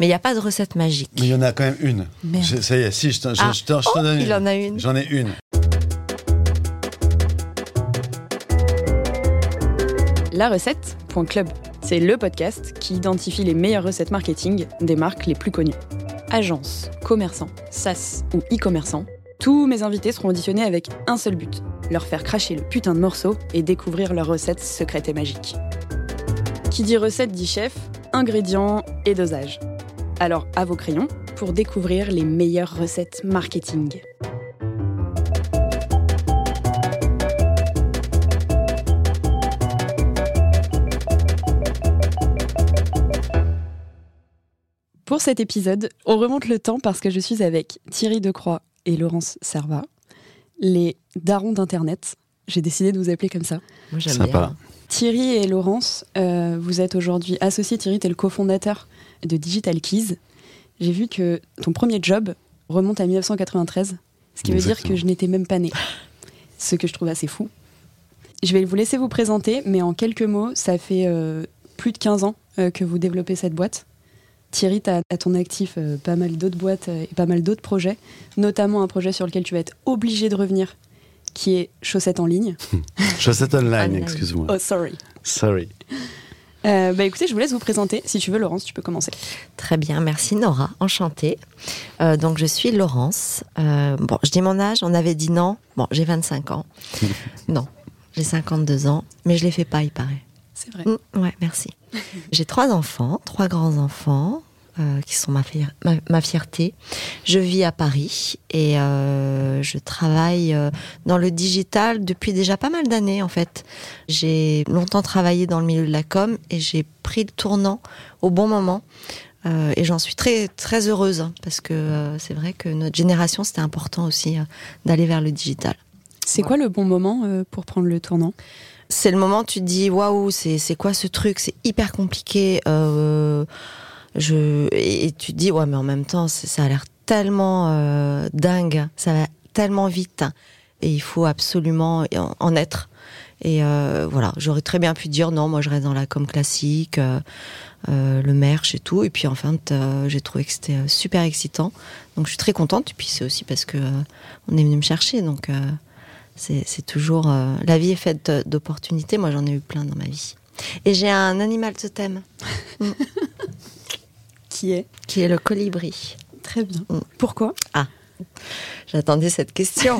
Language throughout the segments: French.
Mais il n'y a pas de recette magique. Mais il y en a quand même une. Merde. Je- ça y est, si, je t'en Ah. Oh, donne il une. en a une. J'en ai une. La recette, point club. C'est le podcast qui identifie les meilleures recettes marketing des marques les plus connues. Agences, commerçants, SaaS ou e-commerçants, tous mes invités seront auditionnés avec un seul but leur faire cracher le putain de morceau et découvrir leurs recettes secrètes et magiques. Qui dit recette dit chef, ingrédients et dosage. Alors à vos crayons pour découvrir les meilleures recettes marketing. Pour cet épisode, on remonte le temps parce que je suis avec Thierry Decroix et Laurence Serva, les darons d'Internet. J'ai décidé de vous appeler comme ça. Moi, j'aime Sympa. bien. Thierry et Laurence, euh, vous êtes aujourd'hui associés. Thierry, tu es le cofondateur de Digital Keys. J'ai vu que ton premier job remonte à 1993, ce qui veut dire que je n'étais même pas née. Ce que je trouve assez fou. Je vais vous laisser vous présenter, mais en quelques mots, ça fait euh, plus de 15 ans euh, que vous développez cette boîte. Thierry, tu as à ton actif euh, pas mal d'autres boîtes euh, et pas mal d'autres projets, notamment un projet sur lequel tu vas être obligé de revenir, qui est Chaussettes en ligne. Chaussette online, Online. excuse-moi. Oh, sorry. Sorry. Euh, bah écoutez, je vous laisse vous présenter. Si tu veux, Laurence, tu peux commencer. Très bien, merci Nora, enchantée. Euh, donc je suis Laurence. Euh, bon, je dis mon âge, on avait dit non. Bon, j'ai 25 ans. non, j'ai 52 ans, mais je les fais pas, il paraît. C'est vrai. Mm, ouais, merci. J'ai trois enfants, trois grands-enfants, euh, qui sont ma, fier- ma, ma fierté. Je vis à Paris et euh, je travaille euh, dans le digital depuis déjà pas mal d'années, en fait. J'ai longtemps travaillé dans le milieu de la com et j'ai pris le tournant au bon moment. Euh, et j'en suis très très heureuse hein, parce que euh, c'est vrai que notre génération c'était important aussi euh, d'aller vers le digital. C'est quoi le bon moment pour prendre le tournant? C'est le moment où tu te dis waouh c'est c'est quoi ce truc? C'est hyper compliqué je et, tu te dis ouais mais en même temps ça a l'air tellement euh, dingue ça va tellement vite et il faut absolument en, en être et euh, voilà j'aurais très bien pu dire non moi je reste dans la com classique euh, le merch et tout et puis en fait euh, j'ai trouvé que c'était super excitant donc je suis très contente et puis c'est aussi parce que on est venu me chercher donc c'est toujours. la vie est faite d'opportunités. Moi, j'en ai eu plein dans ma vie. Et j'ai un animal totem Qui est qui est le colibri. Très bien. Mm. Pourquoi? J'attendais cette question.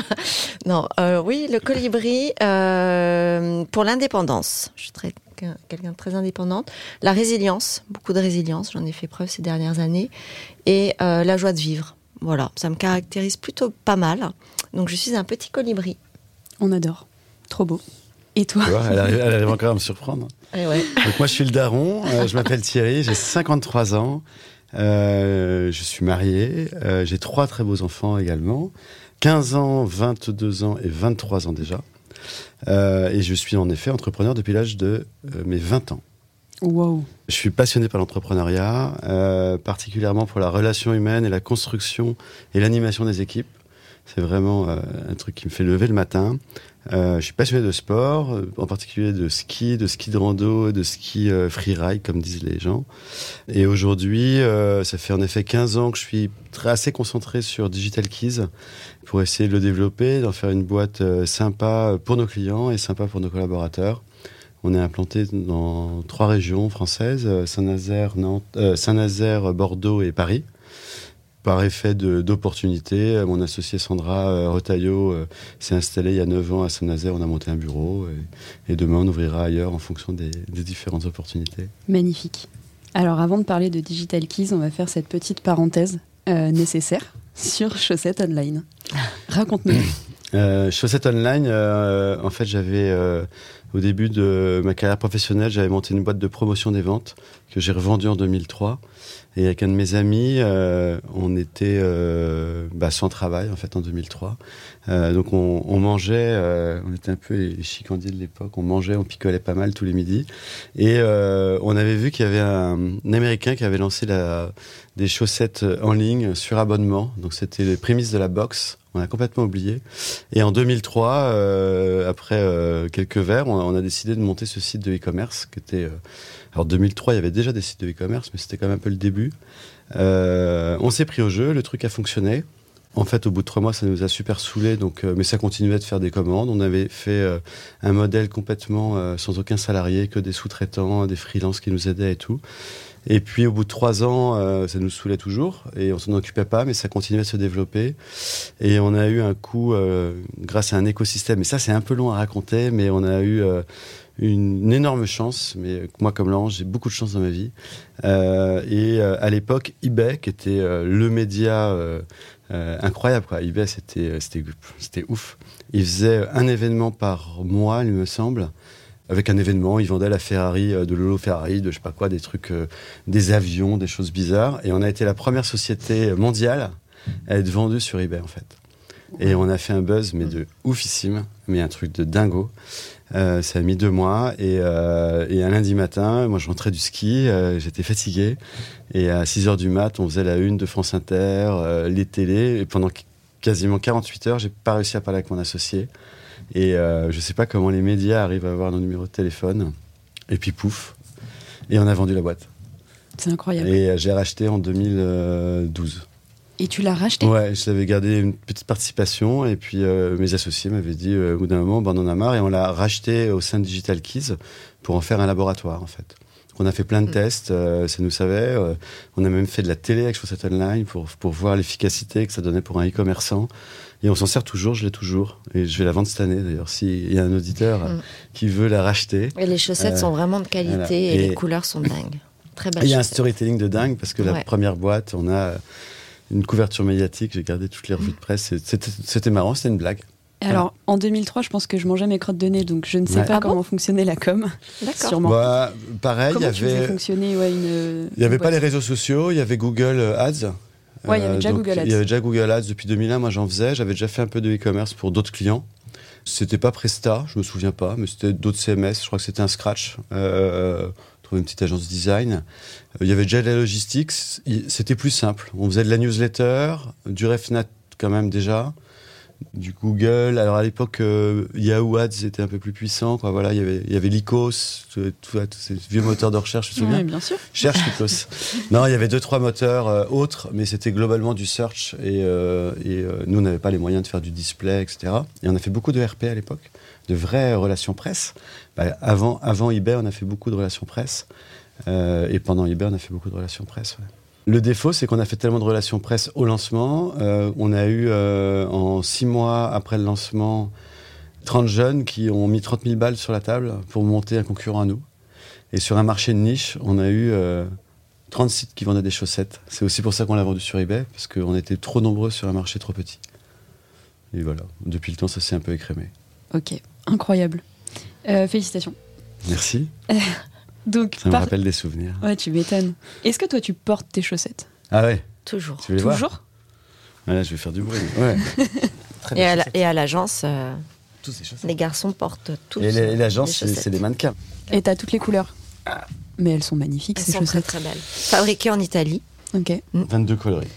non, euh, oui, le colibri euh, pour l'indépendance. Je suis très quelqu'un de très indépendante. La résilience, beaucoup de résilience. J'en ai fait preuve ces dernières années. Et euh, la joie de vivre. Voilà, ça me caractérise plutôt pas mal. Donc, je suis un petit colibri. On adore. Trop beau. Et toi? Tu vois, elle arrive, elle arrive encore à me surprendre. Et ouais. Donc moi, je suis le daron. euh, je m'appelle Thierry. J'ai 53 ans. euh, je suis marié. euh, j'ai trois très beaux enfants également. 15 ans, 22 ans et 23 ans déjà. Euh, et je suis en effet entrepreneur depuis l'âge de euh, mes 20 ans. Wow. Je suis passionné par l'entrepreneuriat, euh, particulièrement pour la relation humaine et la construction et l'animation des équipes. C'est vraiment euh, un truc qui me fait lever le matin. Euh, je suis passionné de sport, euh, en particulier de ski, de ski de rando, de ski euh, freeride, comme disent les gens. Et aujourd'hui, ça fait en effet 15 ans que je suis très, assez concentré sur Digital Keys pour essayer de le développer, d'en faire une boîte sympa pour nos clients et sympa pour nos collaborateurs. On est implanté dans trois régions françaises, Saint-Nazaire, Saint-Nazaire, Bordeaux et Paris. Par effet d'opportunité, euh, mon associé Sandra euh, Retailleau euh, s'est installée il y a 9 ans à Saint-Nazaire. On a monté un bureau et, et demain on ouvrira ailleurs en fonction des, des différentes opportunités. Magnifique. Alors, avant de parler de Digital Keys, on va faire cette petite parenthèse euh, nécessaire sur Chaussettes Online. Raconte-nous. Euh, Chaussette Online, en fait, j'avais au début de ma carrière professionnelle, j'avais monté une boîte de promotion des ventes que j'ai revendue en 2003. Et avec un de mes amis, euh, on était euh, bah, sans travail en fait en 2003. Euh, donc on, mangeait, on était un peu les chicandiers de l'époque. On mangeait, on picolait pas mal tous les midis. Et on avait vu qu'il y avait un, Américain qui avait lancé la, des chaussettes en ligne sur abonnement. Donc c'était les prémices de la boxe On a complètement oublié. Et en 2003, euh, après euh, quelques verres, on, a décidé de monter ce site de e-commerce qui était. Euh, alors 2003, il y avait déjà des sites de e-commerce, mais c'était quand même un peu le début. On s'est pris au jeu, le truc a fonctionné. En fait, au bout de trois mois, ça nous a super saoulé, donc, mais ça continuait de faire des commandes. On avait fait un modèle complètement sans aucun salarié, que des sous-traitants, des freelances qui nous aidaient et tout. Et puis, au bout de trois ans, euh, ça nous saoulait toujours et on s'en occupait pas, mais ça continuait de se développer. Et on a eu un coup, euh, grâce à un écosystème, et ça, c'est un peu long à raconter, mais on a eu euh, une, énorme chance. Mais moi, comme Laurent, j'ai beaucoup de chance dans ma vie. Et à l'époque, eBay, qui était le média incroyable, quoi. eBay, c'était ouf. Il faisait un événement par mois, il me semble avec un événement. Ils vendaient la Ferrari de Lolo Ferrari, de je sais pas quoi, des trucs, euh, des avions, des choses bizarres. Et on a été la première société mondiale à être vendue sur eBay en fait. Et on a fait un buzz, mais de oufissime, mais un truc de dingo. Euh, ça a mis deux mois et, euh, et, un lundi matin, moi je rentrais du ski, euh, j'étais fatigué et à 6 heures du mat, on faisait la une de France Inter, euh, les télés et pendant quasiment 48 heures, j'ai pas réussi à parler avec mon associé. Et euh, je sais pas comment les médias arrivent à avoir nos numéros de téléphone. Et puis pouf. Et on a vendu la boîte. C'est incroyable. Et euh, j'ai racheté en 2012. Et tu l'as racheté Ouais, j'avais gardé une petite participation et puis euh, mes associés m'avaient dit euh, au bout d'un moment, ben, on en a marre et on l'a racheté au sein de Digital Keys pour en faire un laboratoire en fait. On a fait plein de mmh. tests, euh, ça nous savait. on a même fait de la télé avec Chaussette Online pour, pour voir l'efficacité que ça donnait pour un e-commerçant. Et on s'en sert toujours, je l'ai toujours. Et je vais la vendre cette année d'ailleurs, s'il y a un auditeur mmh. qui veut la racheter. Et les chaussettes sont vraiment de qualité voilà. et, et, les couleurs sont dingues. Très belles. Il y a un storytelling de dingue parce que ouais. la première boîte, on a une couverture médiatique, j'ai gardé toutes les revues de presse. C'était marrant, c'était une blague. Alors, en 2003, je pense que je mangeais mes crottes de nez, donc je ne sais ouais. pas ah comment bon fonctionnait la com. D'accord. Sûrement. Bah, pareil, il y avait. fonctionner ouais, une. Il n'y avait pas les réseaux sociaux, il y avait Google Ads. Ouais, il y avait déjà euh, Google Ads. Il y avait déjà Google Ads depuis 2001. Moi, j'en faisais. J'avais déjà fait un peu de e-commerce pour d'autres clients. C'était pas Presta, je me souviens pas, mais c'était d'autres CMS. Je crois que c'était un Scratch. Euh, trouver une petite agence design. Il y avait déjà de la logistique. C'était plus simple. On faisait de la newsletter, du RefNat quand même déjà, du Google. Alors à l'époque, euh, Yahoo Ads était un peu plus puissant. Quoi. Voilà, il y avait, il y avait Lycos, tous ces vieux moteurs de recherche. Tu te souviens oui, bien sûr. Cherche Lycos. non, il y avait deux trois moteurs euh, autres, mais c'était globalement du search. Et, euh, et nous, on n'avait pas les moyens de faire du display, etc. Et on a fait beaucoup de RP à l'époque, de vraies relations presse. Bah, avant, avant eBay, on a fait beaucoup de relations presse. Et pendant eBay, on a fait beaucoup de relations presse. Ouais. Le défaut, c'est qu'on a fait tellement de relations presse au lancement. Euh, on a eu, euh, en six mois après le lancement, 30 jeunes qui ont mis 30 000 balles sur la table pour monter un concurrent à nous. Et sur un marché de niche, on a eu 30 sites qui vendaient des chaussettes. C'est aussi pour ça qu'on l'a vendu sur eBay, parce qu'on était trop nombreux sur un marché trop petit. Et voilà, depuis le temps, ça s'est un peu écrémé. Ok, incroyable. Euh, félicitations. Merci. Donc, ça me rappelle des souvenirs. Ouais, tu m'étonnes. Est-ce que toi, tu portes tes chaussettes? Ah ouais? Toujours. Tu veux Toujours? Ouais, Je vais faire du bruit. Ouais. et, à la, et, à l'agence, euh, les garçons portent tous. Et l'agence, c'est des mannequins. Et t'as toutes les couleurs ah. Mais elles sont magnifiques, elles ces sont chaussettes. très très belles. Fabriquées en Italie. Ok. Mm. 22 coloris.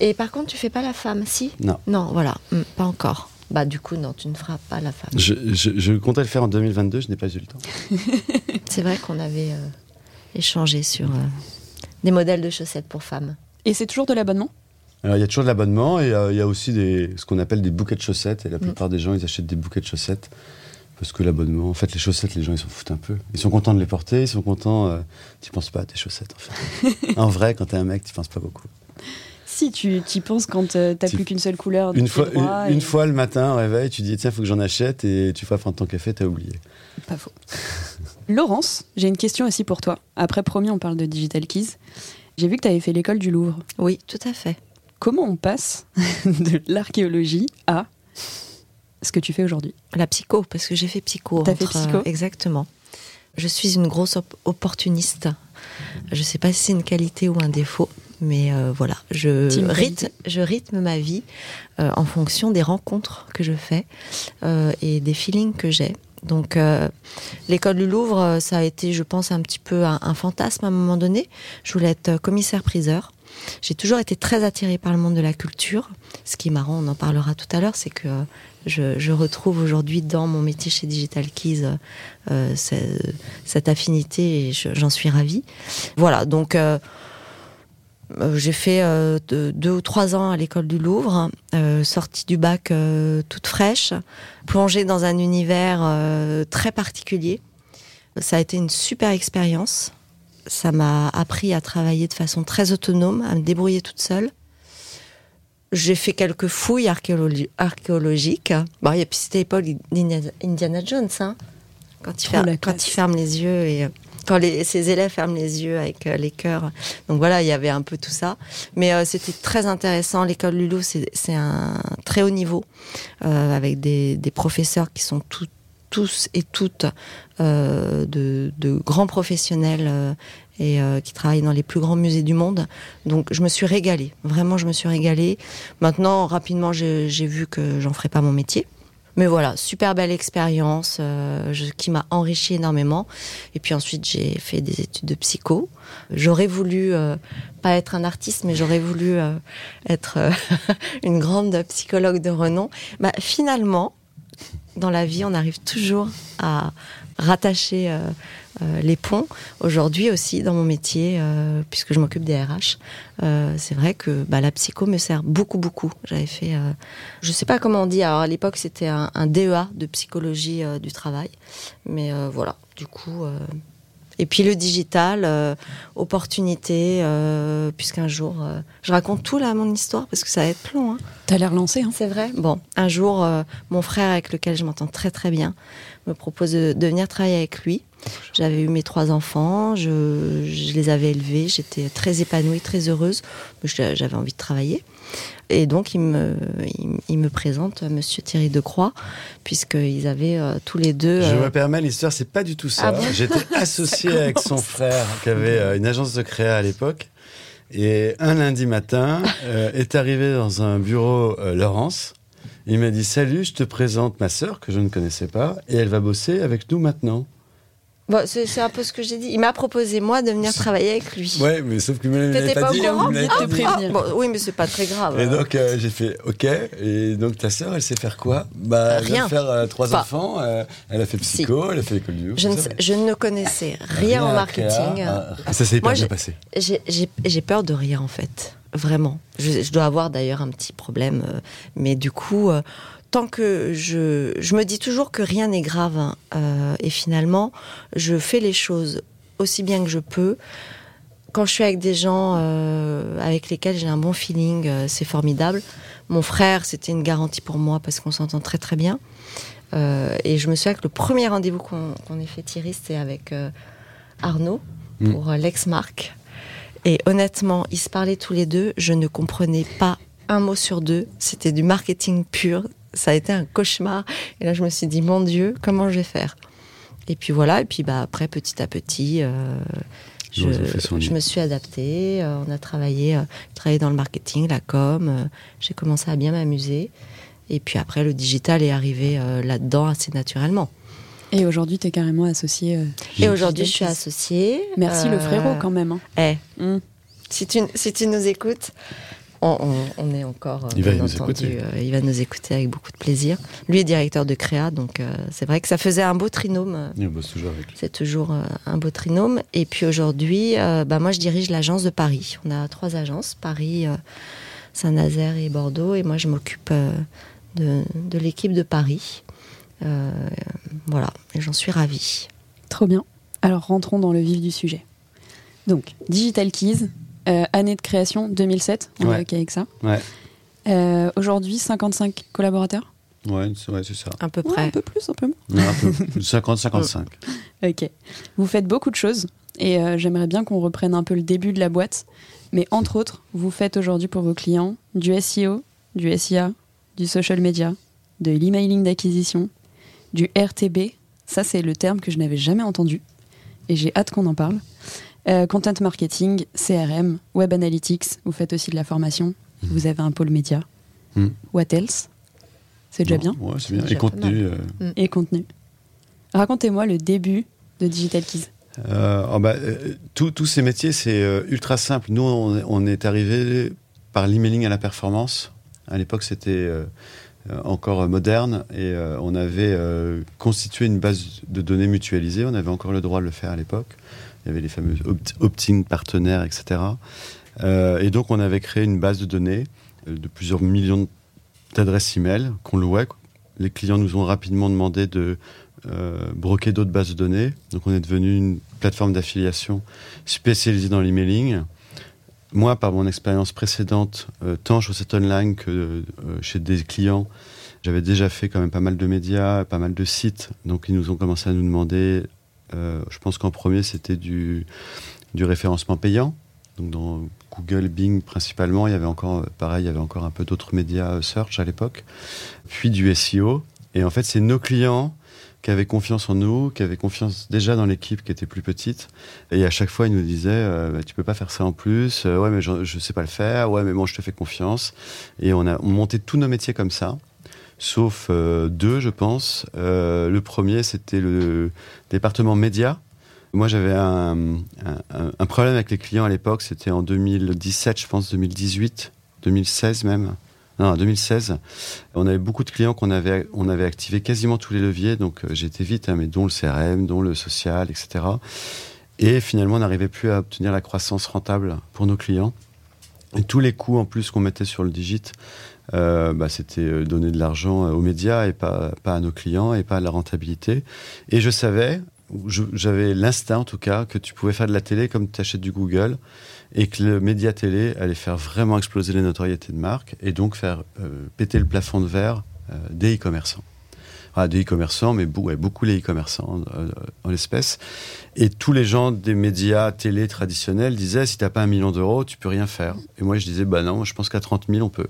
Et par contre, tu fais pas la femme, si? Non. Non, voilà, mm, pas encore. Bah du coup, non, tu ne feras pas la femme. Je, je, je comptais le faire en 2022, je n'ai pas eu le temps. C'est vrai qu'on avait euh, échangé sur euh, des modèles de chaussettes pour femmes. Et c'est toujours de l'abonnement? Alors il y a toujours de l'abonnement et euh, il y a aussi des, ce qu'on appelle des bouquets de chaussettes. Et la plupart mmh. des gens, ils achètent des bouquets de chaussettes parce que l'abonnement, en fait, les chaussettes, les gens, ils s'en foutent un peu. Ils sont contents de les porter, ils sont contents. Euh, tu penses pas à tes chaussettes, en fait. en vrai, quand t'es un mec, tu penses pas beaucoup. Si, tu y penses quand euh, t'as plus qu'une seule couleur. Une fois, une, et... une, fois le matin, au réveil, tu dis tiens, faut que j'en achète et tu vas prendre ton café, t'as oublié. Pas faux. Laurence, j'ai une question aussi pour toi. Après, promis, on parle de Digital Keys. J'ai vu que tu avais fait l'école du Louvre. Oui, tout à fait. Comment on passe de l'archéologie à ce que tu fais aujourd'hui? La psycho, parce que j'ai fait psycho. T'as fait psycho euh, Exactement. Je suis une grosse op opportuniste. Je ne sais pas si c'est une qualité ou un défaut, mais euh, voilà, je rythme, je rythme ma vie euh, en fonction des rencontres que je fais euh, et des feelings que j'ai. Donc, l'école du Louvre, ça a été, je pense, un petit peu un, un, fantasme à un moment donné. Je voulais être commissaire-priseur. J'ai toujours été très attirée par le monde de la culture. Ce qui est marrant, on en parlera tout à l'heure, c'est que je, je retrouve aujourd'hui dans mon métier chez Digital Keys cette, affinité et je- j'en suis ravie. Voilà, donc j'ai fait euh, de- deux ou trois ans à l'école du Louvre, euh, sortie du bac euh, toute fraîche, plongée dans un univers euh, très particulier. Ça a été une super expérience. Ça m'a appris à travailler de façon très autonome, à me débrouiller toute seule. J'ai fait quelques fouilles archéologi- archéologiques. Bon, et puis c'était l'époque d'Indiana Indiana Jones, hein, quand, il Trop ferme, quand il ferme les yeux et euh, quand les, ses élèves ferment les yeux avec euh, les cœurs. Donc voilà, il y avait un peu tout ça. Mais euh, c'était très intéressant. L'école Lulu, c'est un très haut niveau, euh, avec des, des professeurs qui sont tous et toutes euh, de, de grands professionnels euh, et euh, qui travaillent dans les plus grands musées du monde. Donc je me suis régalée, vraiment je me suis régalée. Maintenant, rapidement, j'ai vu que j'en ferais pas mon métier. Mais voilà, super belle expérience euh, qui m'a enrichi énormément. Et puis ensuite, j'ai fait des études de psycho. J'aurais voulu, euh, pas être un artiste, mais j'aurais voulu euh, être une grande psychologue de renom. Bah, finalement, dans la vie, on arrive toujours à rattacher euh, euh, les ponts. Aujourd'hui aussi, dans mon métier, euh, puisque je m'occupe des RH, c'est vrai que bah, la psycho me sert beaucoup, beaucoup. J'avais fait, je sais pas comment on dit, alors à l'époque c'était un, un DEA de psychologie du travail, mais voilà, du coup. Et puis le digital, euh, opportunité, euh, puisqu'un jour, euh, je raconte tout là mon histoire parce que ça va être long. Hein. T'as l'air lancé, hein C'est vrai. Bon, un jour, euh, mon frère avec lequel je m'entends très très bien me propose de, de venir travailler avec lui. J'avais eu mes trois enfants, je, je les avais élevés, j'étais très épanouie, très heureuse, mais j'avais envie de travailler. Et donc, il me, il, il me présente Monsieur Thierry Decroix, puisqu'ils avaient euh, tous les deux. Je euh, me permets, l'histoire, c'est pas du tout ça. Ah bon J'étais associé avec son frère qui avait euh, une agence de créa à l'époque. Et un lundi matin, euh, est arrivé dans un bureau euh, Laurence. Il m'a dit Salut, je te présente ma sœur que je ne connaissais pas et elle va bosser avec nous maintenant. Bon, c'est un peu ce que j'ai dit. Il m'a proposé, moi, de venir travailler avec lui. Ouais, mais sauf que me T'étais pas pas au dit. courant vous me l'avez Ah, prévenir. Bon, oui, mais c'est pas très grave. Et donc euh, j'ai fait OK. Et donc ta sœur, elle sait faire quoi? Bah elle vient Rien. faire euh, trois Pas. enfants. euh, elle a fait psycho, elle a fait l'école du je, je ne connaissais rien en à marketing. créa. Ah, ça s'est hyper Moi, bien j'ai- passé. J'ai- peur de rien en fait, vraiment. Je, je dois avoir d'ailleurs un petit problème, euh, mais du coup, euh, tant que je, je me dis toujours que rien n'est grave, hein, euh, et finalement, je fais les choses aussi bien que je peux. Quand je suis avec des gens euh, avec lesquels j'ai un bon feeling, euh, c'est formidable. Mon frère, c'était une garantie pour moi parce qu'on s'entend très très bien. Et je me souviens que le premier rendez-vous qu'on qu'on ait fait Thierry, c'était avec Arnaud Mm. pour l'ex-marque. Et honnêtement, ils se parlaient tous les deux. Je ne comprenais pas un mot sur deux. C'était du marketing pur. Ça a été un cauchemar. Et là, je me suis dit, mon Dieu, comment je vais faire? Et puis voilà. Et puis bah, après, petit à petit, euh, je, me suis adaptée. Euh, on a travaillé, euh, travaillé dans le marketing, la com. Euh, J'ai commencé à bien m'amuser. Et puis après, le digital est arrivé euh, là-dedans assez naturellement. Et aujourd'hui, t'es carrément associé. euh, Et aujourd'hui, je suis associée. Merci le frérot quand même. hein. Eh, Mm. si tu, si tu nous écoutes, on, on- on est encore. euh, Il va bien nous entendu, écouter. euh, il va nous écouter avec beaucoup de plaisir. Lui est directeur de créa, donc euh, c'est vrai que ça faisait un beau trinôme. Il bosse toujours avec lui. C'est toujours euh, un beau trinôme. Et puis aujourd'hui, euh, bah, moi, je dirige l'agence de Paris. On a trois agences Paris, euh, Saint-Nazaire et Bordeaux. Et moi, je m'occupe euh, de, de l'équipe de Paris. Euh, voilà, et j'en suis ravie. Trop bien. Alors rentrons dans le vif du sujet. Donc, Digital Keys, euh, année de création 2007, on Ouais. est OK avec ça. Ouais, Euh, Aujourd'hui, 55 collaborateurs ouais, c'est ouais, c'est ça. À peu Ouais, près. Un peu plus, un peu moins. Non, un peu. 50-55. Ok. Vous faites beaucoup de choses et euh, j'aimerais bien qu'on reprenne un peu le début de la boîte. Mais entre autres, vous faites aujourd'hui pour vos clients du SEO, du SIA, du social media, de l'emailing d'acquisition, du RTB. Ça, c'est le terme que je n'avais jamais entendu et j'ai hâte qu'on en parle. Euh, content marketing, CRM, web analytics. Vous faites aussi de la formation. Vous avez un pôle média. Hmm. What else? C'est déjà bien. Ouais, c'est bien. C'est Et déjà pas contenu. euh, Et contenu. Racontez-moi le début de Digital Keys. euh, oh bah, euh, Tous ces métiers, c'est euh, ultra simple. Nous, on, on est arrivé par l'emailing à la performance. À l'époque, c'était encore moderne et on avait constitué une base de données mutualisée. On avait encore le droit de le faire à l'époque. Il y avait les fameux opt-in partenaires, etc. et donc, on avait créé une base de données de plusieurs millions d'adresses email qu'on louait. Les clients nous ont rapidement demandé de euh, broquer d'autres bases de données. Donc on est devenu une plateforme d'affiliation spécialisée dans l'emailing. Moi, par mon expérience précédente, euh, tant chez cette online que euh, chez des clients, j'avais déjà fait quand même pas mal de médias, pas mal de sites. Donc ils nous ont commencé à nous demander, je pense qu'en premier c'était du, référencement payant. Donc dans Google, Bing principalement, il y avait encore, pareil, il y avait encore un peu d'autres médias search à l'époque. Puis du SEO. Et en fait, c'est nos clients qui avait confiance en nous, qui avait confiance déjà dans l'équipe qui était plus petite. Et à chaque fois, il nous disait euh, bah, Tu peux pas faire ça en plus. Euh, ouais, mais je, je sais pas le faire. Ouais, mais moi, je te fais confiance. Et on a monté tous nos métiers comme ça sauf euh, deux, je pense. le premier, c'était le département média. Moi, j'avais un, problème avec les clients à l'époque. C'était en 2017, je pense, 2018, 2016 même. Non, en 2016, on avait beaucoup de clients qu'on avait, on avait activé quasiment tous les leviers, donc euh, j'étais vite, hein, mais dont le CRM, dont le social, etc. Et finalement, on n'arrivait plus à obtenir la croissance rentable pour nos clients. Tous les coûts en plus qu'on mettait sur le digit, euh, bah, c'était euh, donner de l'argent aux médias et pas, à nos clients et pas à la rentabilité. Et je savais, j'avais l'instinct en tout cas, que tu pouvais faire de la télé comme tu achètes du Google et que le média télé allait faire vraiment exploser les notoriétés de marque et donc faire euh, péter le plafond de verre euh, des e-commerçants. Des e-commerçants, mais beaucoup les e-commerçants euh, en l'espèce. Et tous les gens des médias télé traditionnels disaient si tu n'as pas un million d'euros, tu peux rien faire. Et moi, je disais bah non, je pense qu'à 30 000, on peut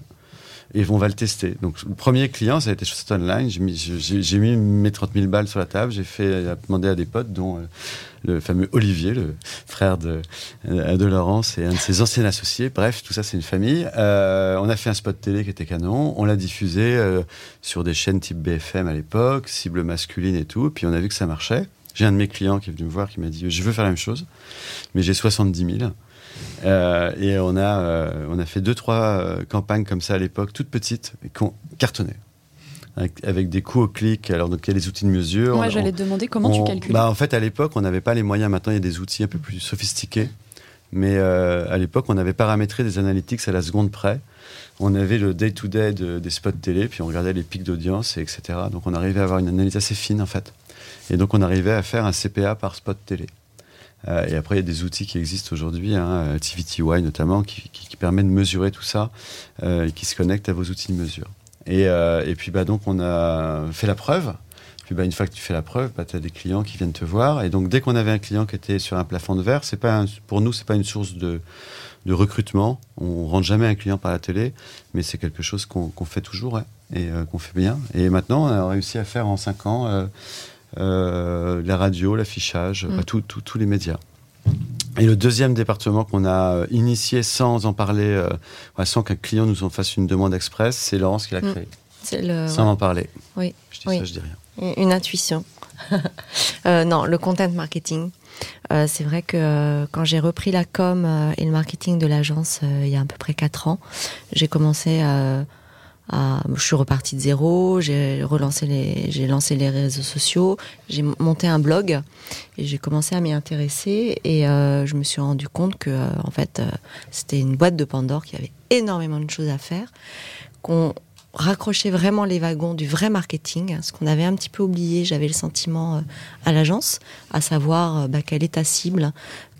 et on va le tester. Donc, le premier client, ça a été Chaussette Online. J'ai mis, mes 30 000 balles sur la table. J'ai fait demander à des potes, dont euh, le fameux Olivier, le frère de, euh, de Laurence et un de ses anciens associés. Bref, tout ça, c'est une famille. Euh, on a fait un spot télé qui était canon. On l'a diffusé sur des chaînes type BFM à l'époque, cible masculine et tout. Puis on a vu que ça marchait. J'ai un de mes clients qui est venu me voir qui m'a dit Je veux faire la même chose, mais j'ai 70 000. Euh, et on a, euh, on a fait deux, trois euh, campagnes comme ça à l'époque, toutes petites, et qui ont cartonné. Avec, des coûts au clic, alors donc il y a des outils de mesure. Moi, j'allais te demander comment tu calcules. Bah, en fait, à l'époque, on n'avait pas les moyens. Maintenant, il y a des outils un peu plus sophistiqués. Mais à l'époque, on avait paramétré des analytics à la seconde près. On avait le day-to-day des spots télé, puis on regardait les pics d'audience, etc. Donc on arrivait à avoir une analyse assez fine, en fait. Et donc on arrivait à faire un CPA par spot télé. Euh, et après, il y a des outils qui existent aujourd'hui, hein, TVTY notamment, qui, permet de mesurer tout ça euh, qui se connectent à vos outils de mesure. Et, euh, puis, bah, donc, on a fait la preuve. Puis, bah, une fois que tu fais la preuve, bah, tu as des clients qui viennent te voir. Et donc, dès qu'on avait un client qui était sur un plafond de verre, pas pour nous, c'est pas une source de, recrutement. On rentre jamais un client par la télé, mais c'est quelque chose qu'on fait toujours et qu'on fait bien. Et maintenant, on a réussi à faire en 5 ans euh, la radio, l'affichage, mm. tous les médias. Et le deuxième département qu'on a euh, initié sans en parler, euh, sans qu'un client nous en fasse une demande express, c'est Laurence qui l'a mm. créé. Le, sans en parler. Oui. Je dis ça, je dis rien. Une intuition. non, le content marketing. c'est vrai que quand j'ai repris la com et le marketing de l'agence il y a à peu près 4 ans, j'ai commencé à je suis repartie de zéro, j'ai relancé les, j'ai lancé les réseaux sociaux, j'ai monté un blog et j'ai commencé à m'y intéresser et euh, je me suis rendu compte que euh, en fait euh, c'était une boîte de Pandore qui avait énormément de choses à faire, qu'on raccrochait vraiment les wagons du vrai marketing, ce qu'on avait un petit peu oublié, j'avais le sentiment à l'agence, à savoir bah, quelle est ta cible,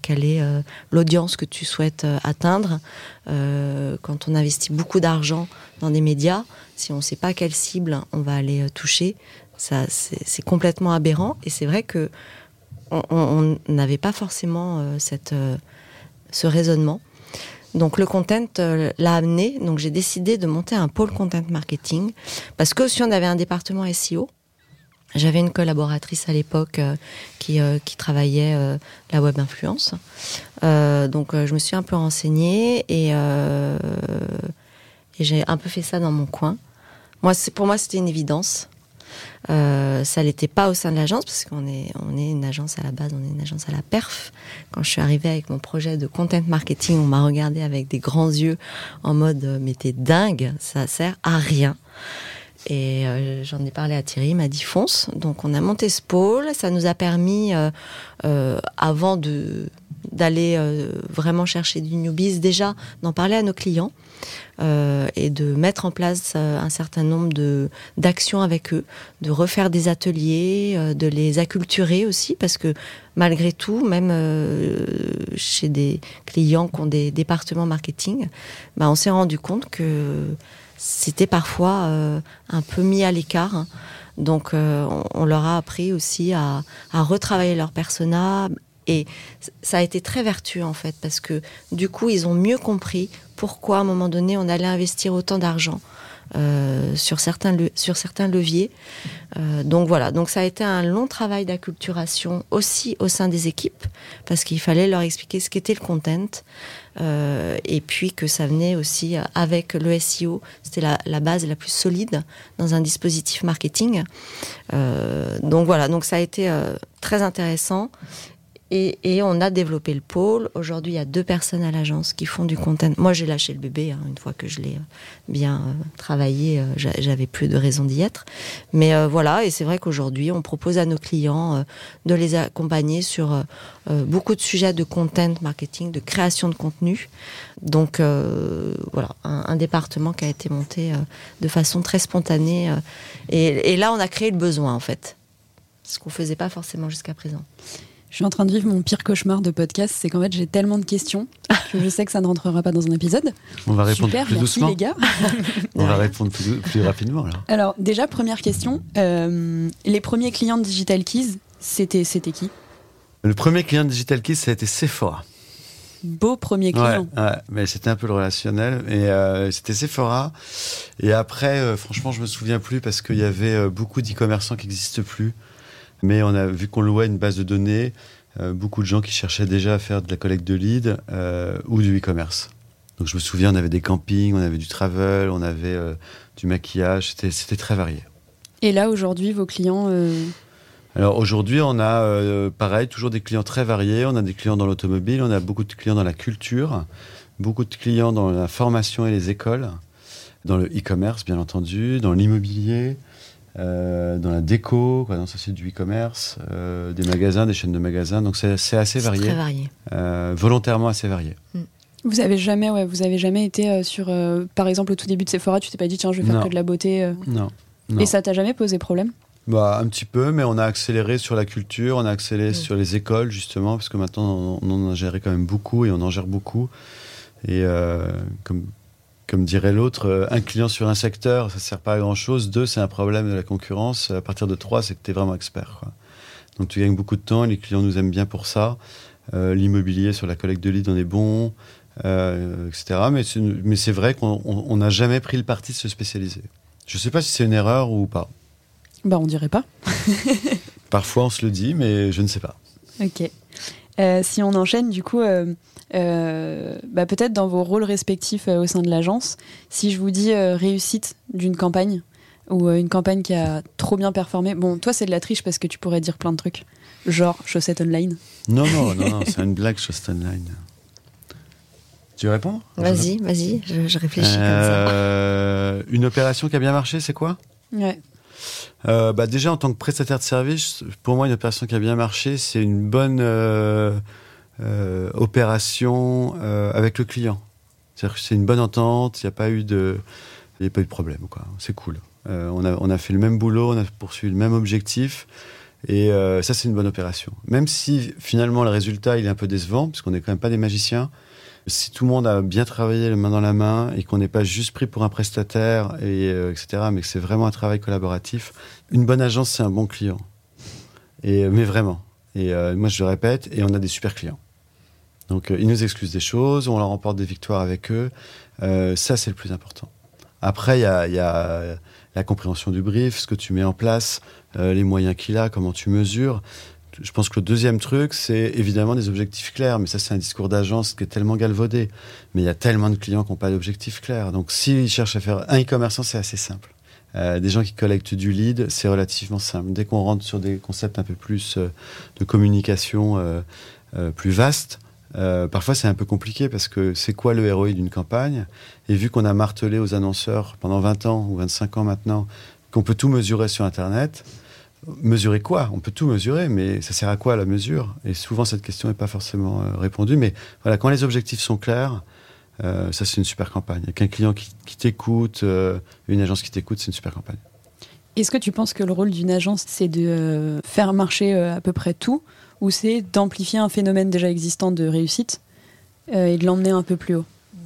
quelle est l'audience que tu souhaites atteindre. quand on investit beaucoup d'argent dans des médias, si on ne sait pas quelle cible on va aller euh, toucher, ça c'est complètement aberrant. Et c'est vrai que on n'avait pas forcément euh, cette, euh, ce raisonnement. Donc le content l'a amené. Donc j'ai décidé de monter un pôle content marketing parce que si on avait un département SEO, j'avais une collaboratrice à l'époque qui, qui travaillait la web influence. donc je me suis un peu renseignée et j'ai un peu fait ça dans mon coin. Moi, pour moi, c'était une évidence. Euh, ça l'était pas au sein de l'agence parce qu'on est on est une agence à la base, on est une agence à la perf. Quand je suis arrivée avec mon projet de content marketing, on m'a regardé avec des grands yeux en mode mais t'es dingue, ça sert à rien. Et euh, j'en ai parlé à Thierry, il m'a dit fonce. Donc on a monté ce pôle, ça nous a permis, euh, euh, avant de d'aller vraiment chercher du newbies, déjà d'en parler à nos clients et de mettre en place un certain nombre d'actions avec eux, de refaire des ateliers, de les acculturer aussi, parce que malgré tout, même chez des clients qui ont des départements marketing, bah, on s'est rendu compte que c'était parfois euh, un peu mis à l'écart. Donc, euh, on, leur a appris aussi à, retravailler leur persona. Et ça a été très vertueux, en fait, parce que du coup, ils ont mieux compris pourquoi, à un moment donné, on allait investir autant d'argent euh, sur, certains sur certains leviers. Donc voilà, donc ça a été un long travail d'acculturation aussi au sein des équipes, parce qu'il fallait leur expliquer ce qu'était le content, euh, et puis que ça venait aussi avec le SEO. C'était la, la base la plus solide dans un dispositif marketing. Euh, donc voilà, donc ça a été euh, très intéressant. Et, et on a développé le pôle. Aujourd'hui, il y a deux personnes à l'agence qui font du content. Moi, j'ai lâché le bébé hein, une fois que je l'ai euh, bien euh, travaillé. euh, j'a- J'avais plus de raison d'y être. Mais voilà, et c'est vrai qu'aujourd'hui, on propose à nos clients de les accompagner sur beaucoup de sujets de content marketing, de création de contenu. Donc voilà, un, département qui a été monté de façon très spontanée. et, et là, on a créé le besoin en fait, ce qu'on faisait pas forcément jusqu'à présent. Je suis en train de vivre mon pire cauchemar de podcast, c'est qu'en fait j'ai tellement de questions que je sais que ça ne rentrera pas dans un épisode. On va répondre Super, plus merci doucement. les gars. On va répondre plus, plus rapidement alors. Alors déjà première question, euh, les premiers clients de Digital Keys, c'était c'était qui? Le premier client de Digital Kiss, ça a été Sephora. Beau premier client. ouais, mais c'était un peu le relationnel. Et euh, c'était Sephora. Et après, euh, franchement, je me souviens plus parce qu'il y avait euh, beaucoup d'e-commerçants qui n'existent plus. Mais on a vu qu'on louait une base de données, euh, beaucoup de gens qui cherchaient déjà à faire de la collecte de leads euh, ou du e-commerce. Donc je me souviens, on avait des campings, on avait du travel, on avait euh, du maquillage. C'était très varié. Et là aujourd'hui vos clients, Alors aujourd'hui, on a pareil, toujours des clients très variés. On a des clients dans l'automobile, on a beaucoup de clients dans la culture, beaucoup de clients dans la formation et les écoles, dans le e-commerce bien entendu, dans l'immobilier, euh, dans la déco, quoi, dans ça c'est du e-commerce, euh, des magasins, des chaînes de magasins. Donc c'est assez varié, très varié. euh, volontairement assez varié. vous avez jamais ouais, vous avez jamais été euh, sur euh, par exemple au tout début de Sephora, tu t'es pas dit tiens je vais faire Non. que de la beauté euh, Non. non. et ça t'a jamais posé problème? Bah, un petit peu, mais on a accéléré sur la culture, on a accéléré Mm. sur les écoles, justement, parce que maintenant, on, on en a géré quand même beaucoup et on en gère beaucoup. Et euh, comme, comme dirait l'autre, euh, un client sur un secteur, ça sert pas à grand-chose. Deux, c'est un problème de la concurrence. À partir de trois, c'est que tu es vraiment expert. quoi. Donc tu gagnes beaucoup de temps, les clients nous aiment bien pour ça. Euh, L'immobilier sur la collecte de leads, on est bon, euh, etc. Mais c'est vrai qu'on on- on n'a jamais pris le parti de se spécialiser. Je sais pas si c'est une erreur ou pas. Bah on dirait pas. Parfois, on se le dit, mais je ne sais pas. Ok. Euh, si on enchaîne, du coup, euh, euh, bah, peut-être dans vos rôles respectifs euh, au sein de l'agence, si je vous dis euh, réussite d'une campagne ou euh, une campagne qui a trop bien performé, bon, toi c'est de la triche parce que tu pourrais dire plein de trucs, genre chaussettes online. Non, non, non, non c'est une blague, Just Online. Tu réponds? Vas-y, vas-y, je, je réfléchis comme ça. Euh, Une opération qui a bien marché, c'est quoi? Ouais. Euh, bah déjà, en tant que prestataire de service, pour moi, une opération qui a bien marché, c'est une bonne euh, euh, opération euh, avec le client. C'est une bonne entente, il n'y a pas eu de, a pas eu de problème. C'est cool. Euh, on, a, on a fait le même boulot, on a poursuivi le même objectif, et ça, c'est une bonne opération. Même si finalement le résultat il est un peu décevant, parce qu'on n'est quand même pas des magiciens. Si tout le monde a bien travaillé les mains dans la main et qu'on n'est pas juste pris pour un prestataire, et, etc., mais que c'est vraiment un travail collaboratif, une bonne agence, c'est un bon client. Mais vraiment. Et moi, je le répète, et on a des super clients. Donc, euh, ils nous excusent des choses, on leur remporte des victoires avec eux. Euh, ça, c'est le plus important. Après, il y a, la compréhension du brief, ce que tu mets en place, euh, les moyens qu'il a, comment tu mesures. Je pense que le deuxième truc, c'est évidemment des objectifs clairs. Mais ça, c'est un discours d'agence qui est tellement galvaudé. Mais il y a tellement de clients qui n'ont pas d'objectifs clairs. Donc, s'ils cherchent à faire un e-commerçant, c'est assez simple. des gens qui collectent du lead, c'est relativement simple. Dès qu'on rentre sur des concepts un peu plus de communication plus vastes, parfois c'est un peu compliqué parce que c'est quoi le ROI d'une campagne? Et vu qu'on a martelé aux annonceurs pendant 20 ans ou 25 ans maintenant qu'on peut tout mesurer sur Internet, mesurer quoi? On peut tout mesurer, mais ça sert à quoi la mesure? Et souvent cette question n'est pas forcément répondue. Mais voilà, quand les objectifs sont clairs, euh, ça, c'est une super campagne. Avec un client qui, t'écoute, euh, une agence qui t'écoute, c'est une super campagne. Est-ce que tu penses que le rôle d'une agence, c'est de euh, faire marcher à peu près tout, ou c'est d'amplifier un phénomène déjà existant de réussite et de l'emmener un peu plus haut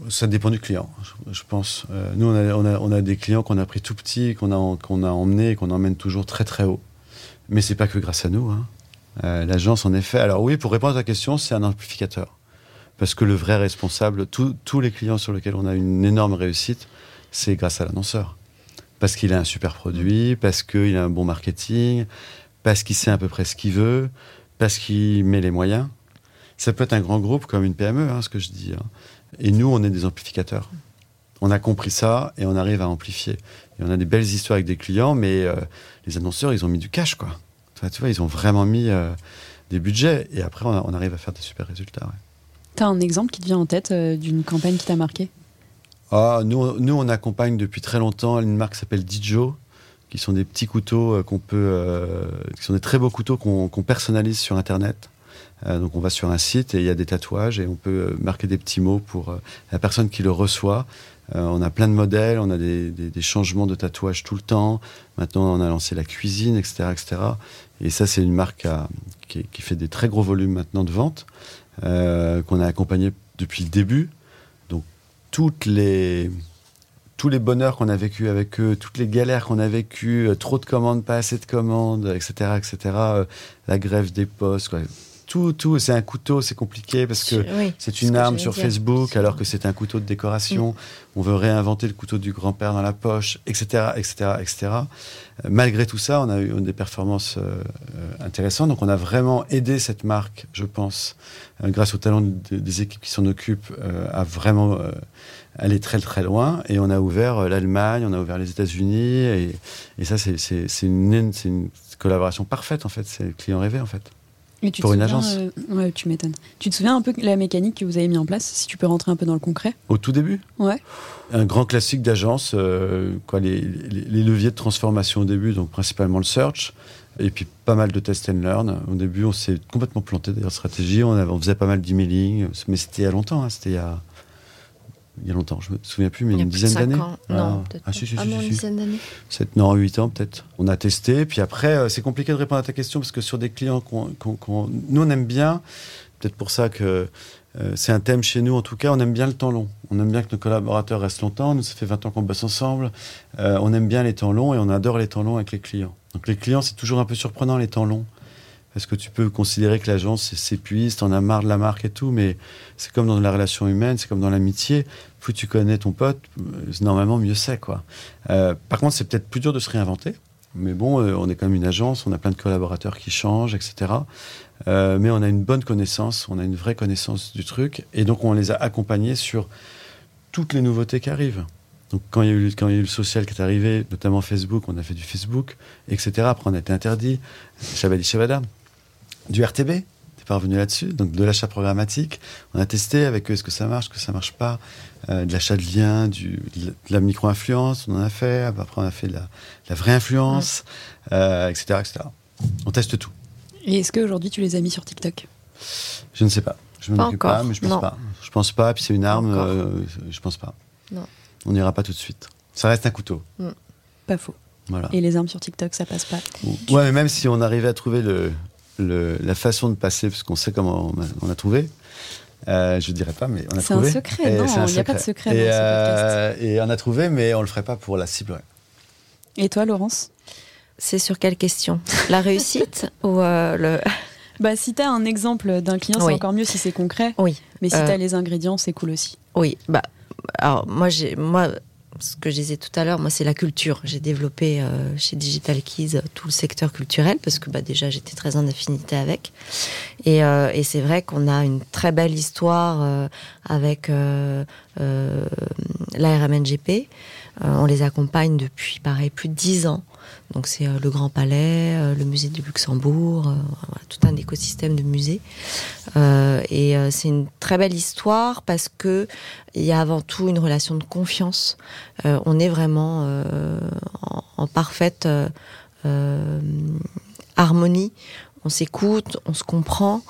ça dépend du client, je, pense. nous, on a, des clients qu'on a pris tout petits, qu'on a, emmenés et qu'on emmène toujours très très haut. Mais c'est pas que grâce à nous. Hein. L'agence, en effet. Alors oui, pour répondre à ta question, c'est un amplificateur. Parce que le vrai responsable, tous les clients sur lesquels on a une énorme réussite, c'est grâce à l'annonceur. Parce qu'il a un super produit, parce qu'il a un bon marketing, parce qu'il sait à peu près ce qu'il veut, parce qu'il met les moyens. Ça peut être un grand groupe comme une PME, hein, ce que je dis. Hein. Et nous, on est des amplificateurs. On a compris ça et on arrive à amplifier. Et on a des belles histoires avec des clients, mais euh, les annonceurs, ils ont mis du cash, quoi. tu vois, ils ont vraiment mis euh, des budgets. Et après, on, arrive à faire des super résultats. T'as un exemple qui te vient en tête euh, d'une campagne qui t'a marqué? Ah, nous, nous, on accompagne depuis très longtemps une marque qui s'appelle Dijo, qui sont des petits couteaux euh, qu'on peut, euh, qui sont des très beaux couteaux qu'on personnalise sur Internet. donc on va sur un site et il y a des tatouages et on peut marquer des petits mots pour la personne qui le reçoit. on a plein de modèles, on a des, des, changements de tatouages tout le temps. Maintenant, on a lancé la cuisine, etc., etc. Et ça, c'est une marque qui, fait des très gros volumes maintenant de vente. Euh, qu'on a accompagné depuis le début. Donc, toutes les, tous les bonheurs qu'on a vécu avec eux, toutes les galères qu'on a vécues, euh, trop de commandes, pas assez de commandes, etc., etc., euh, la grève des postes, quoi tout, tout. C'est un couteau, c'est compliqué parce que c'est une arme sur Facebook alors que c'est un couteau de décoration. Mm. On veut réinventer le couteau du grand-père dans la poche, etc., etc., etc. malgré tout ça, on a eu des performances euh, intéressantes. Donc, on a vraiment aidé cette marque, je pense, grâce au talent des équipes qui s'en occupent, à vraiment aller très très loin. Et on a ouvert l'Allemagne, on a ouvert les États-Unis, et, et ça, c'est une, une collaboration parfaite en fait. C'est le client rêvé en fait pour une agence. Euh, ouais, tu m'étonnes. Tu te souviens un peu de la mécanique que vous avez mis en place, si tu peux rentrer un peu dans le concret? Au tout début? Ouais. Un grand classique d'agence, euh, quoi, les, leviers de transformation au début, donc principalement le search, et puis pas mal de test and learn. Au début, on s'est complètement planté d'ailleurs stratégie, on, on, faisait pas mal d'emailing, mais c'était il y a longtemps, hein, c'était il y a il y a longtemps, je me souviens plus, mais une dizaine d'années. Non, ah. peut-être. Ah, si, si, ah, si, une dizaine d'années. non, 8 ans peut-être. On a testé, puis après, euh, c'est compliqué de répondre à ta question parce que sur des clients qu'on. nous, on aime bien, peut-être pour ça que euh, c'est un thème chez nous en tout cas, on aime bien le temps long. On aime bien que nos collaborateurs restent longtemps. Nous, ça fait 20 ans qu'on bosse ensemble. Euh, on aime bien les temps longs et on adore les temps longs avec les clients. Donc les clients, c'est toujours un peu surprenant les temps longs. Parce que tu peux considérer que l'agence s'épuise, t'en as marre de la marque et tout, mais c'est comme dans la relation humaine, c'est comme dans l'amitié. Plus tu connais ton pote, euh, normalement mieux c'est quoi. Euh, par contre, c'est peut-être plus dur de se réinventer. Mais bon, euh, on est quand même une agence, on a plein de collaborateurs qui changent, etc. mais on a une bonne connaissance, on a une vraie connaissance du truc, et donc on les a accompagnés sur toutes les nouveautés qui arrivent. Donc quand il y a eu, quand il y a eu le social qui est arrivé, notamment Facebook, on a fait du Facebook, etc. Après on a été interdit, Chabadi Shabada du RTB. T'es pas revenu là-dessus. Donc de l'achat programmatique. On a testé avec eux est-ce que ça marche, est-ce que ça marche pas. Euh, de l'achat de liens, du, de la micro-influence, on en a fait. Après on a fait de la, vraie influence, etc., euh, etc. On teste tout. Et est-ce qu'aujourd'hui tu les as mis sur TikTok? Je ne sais pas. Je ne m'en occupe pas, mais je pense pas. Je pense pas. Puis c'est une arme. Euh, je pense pas. Non. On n'ira pas tout de suite. Ça reste un couteau. Mm. Pas faux. Voilà. Et les armes sur TikTok, ça passe pas. Ouais, mais même si on arrivait à trouver le, la façon de passer, parce qu'on sait comment on a, trouvé. Euh, je dirais pas, mais on a trouvé. C'est un secret, non Il n'y a pas de secret et, dans euh. Et on a trouvé, mais on le ferait pas pour la cible. Et toi, Laurence? C'est sur quelle question? La réussite ou euh, le bah, si tu as un exemple d'un client, c'est encore mieux si c'est concret. Oui. Mais si tu as les ingrédients, c'est cool aussi. Oui. Bah, alors, moi, j'ai, moi, ce que je disais tout à l'heure, moi, c'est la culture. J'ai développé euh, chez Digital Keys euh, tout le secteur culturel parce que bah, déjà, j'étais très en affinité avec. Et, euh, c'est vrai qu'on a une très belle histoire avec la RMNGP. on les accompagne depuis, pareil, plus de dix ans. Donc c'est le Grand Palais, le musée du Luxembourg, tout un écosystème de musées. et c'est une très belle histoire parce que il y a avant tout une relation de confiance. on est vraiment en, en, parfaite harmonie. On s'écoute, on se comprend.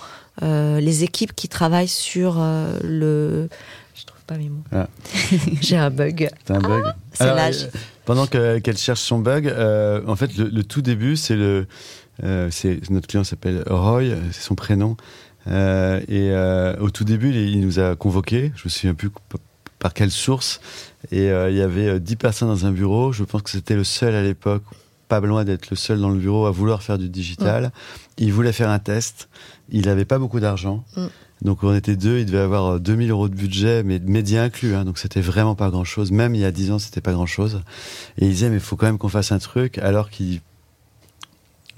Euh, les équipes qui travaillent sur euh, le. Je trouve pas mes mots. Ah. J'ai un bug. Un bug. Ah, c'est l'âge. Euh, pendant qu'elle cherche son bug, en fait, le, tout début, c'est le. c'est notre client s'appelle Roy, c'est son prénom. et au tout début, il, nous a convoqués. Je me souviens plus par quelle source. Et il y avait 10 personnes dans un bureau. Je pense que c'était le seul à l'époque pas loin d'être le seul dans le bureau à vouloir faire du digital. Il voulait faire un test. Il n'avait pas beaucoup d'argent. Mm. Donc on était deux, il devait avoir 2000 euh, euros de budget, mais médias inclus, hein, donc c'était vraiment pas grand-chose. Même il y a 10 ans, c'était pas grand-chose. Et il disait, mais il faut quand même qu'on fasse un truc, alors qu'il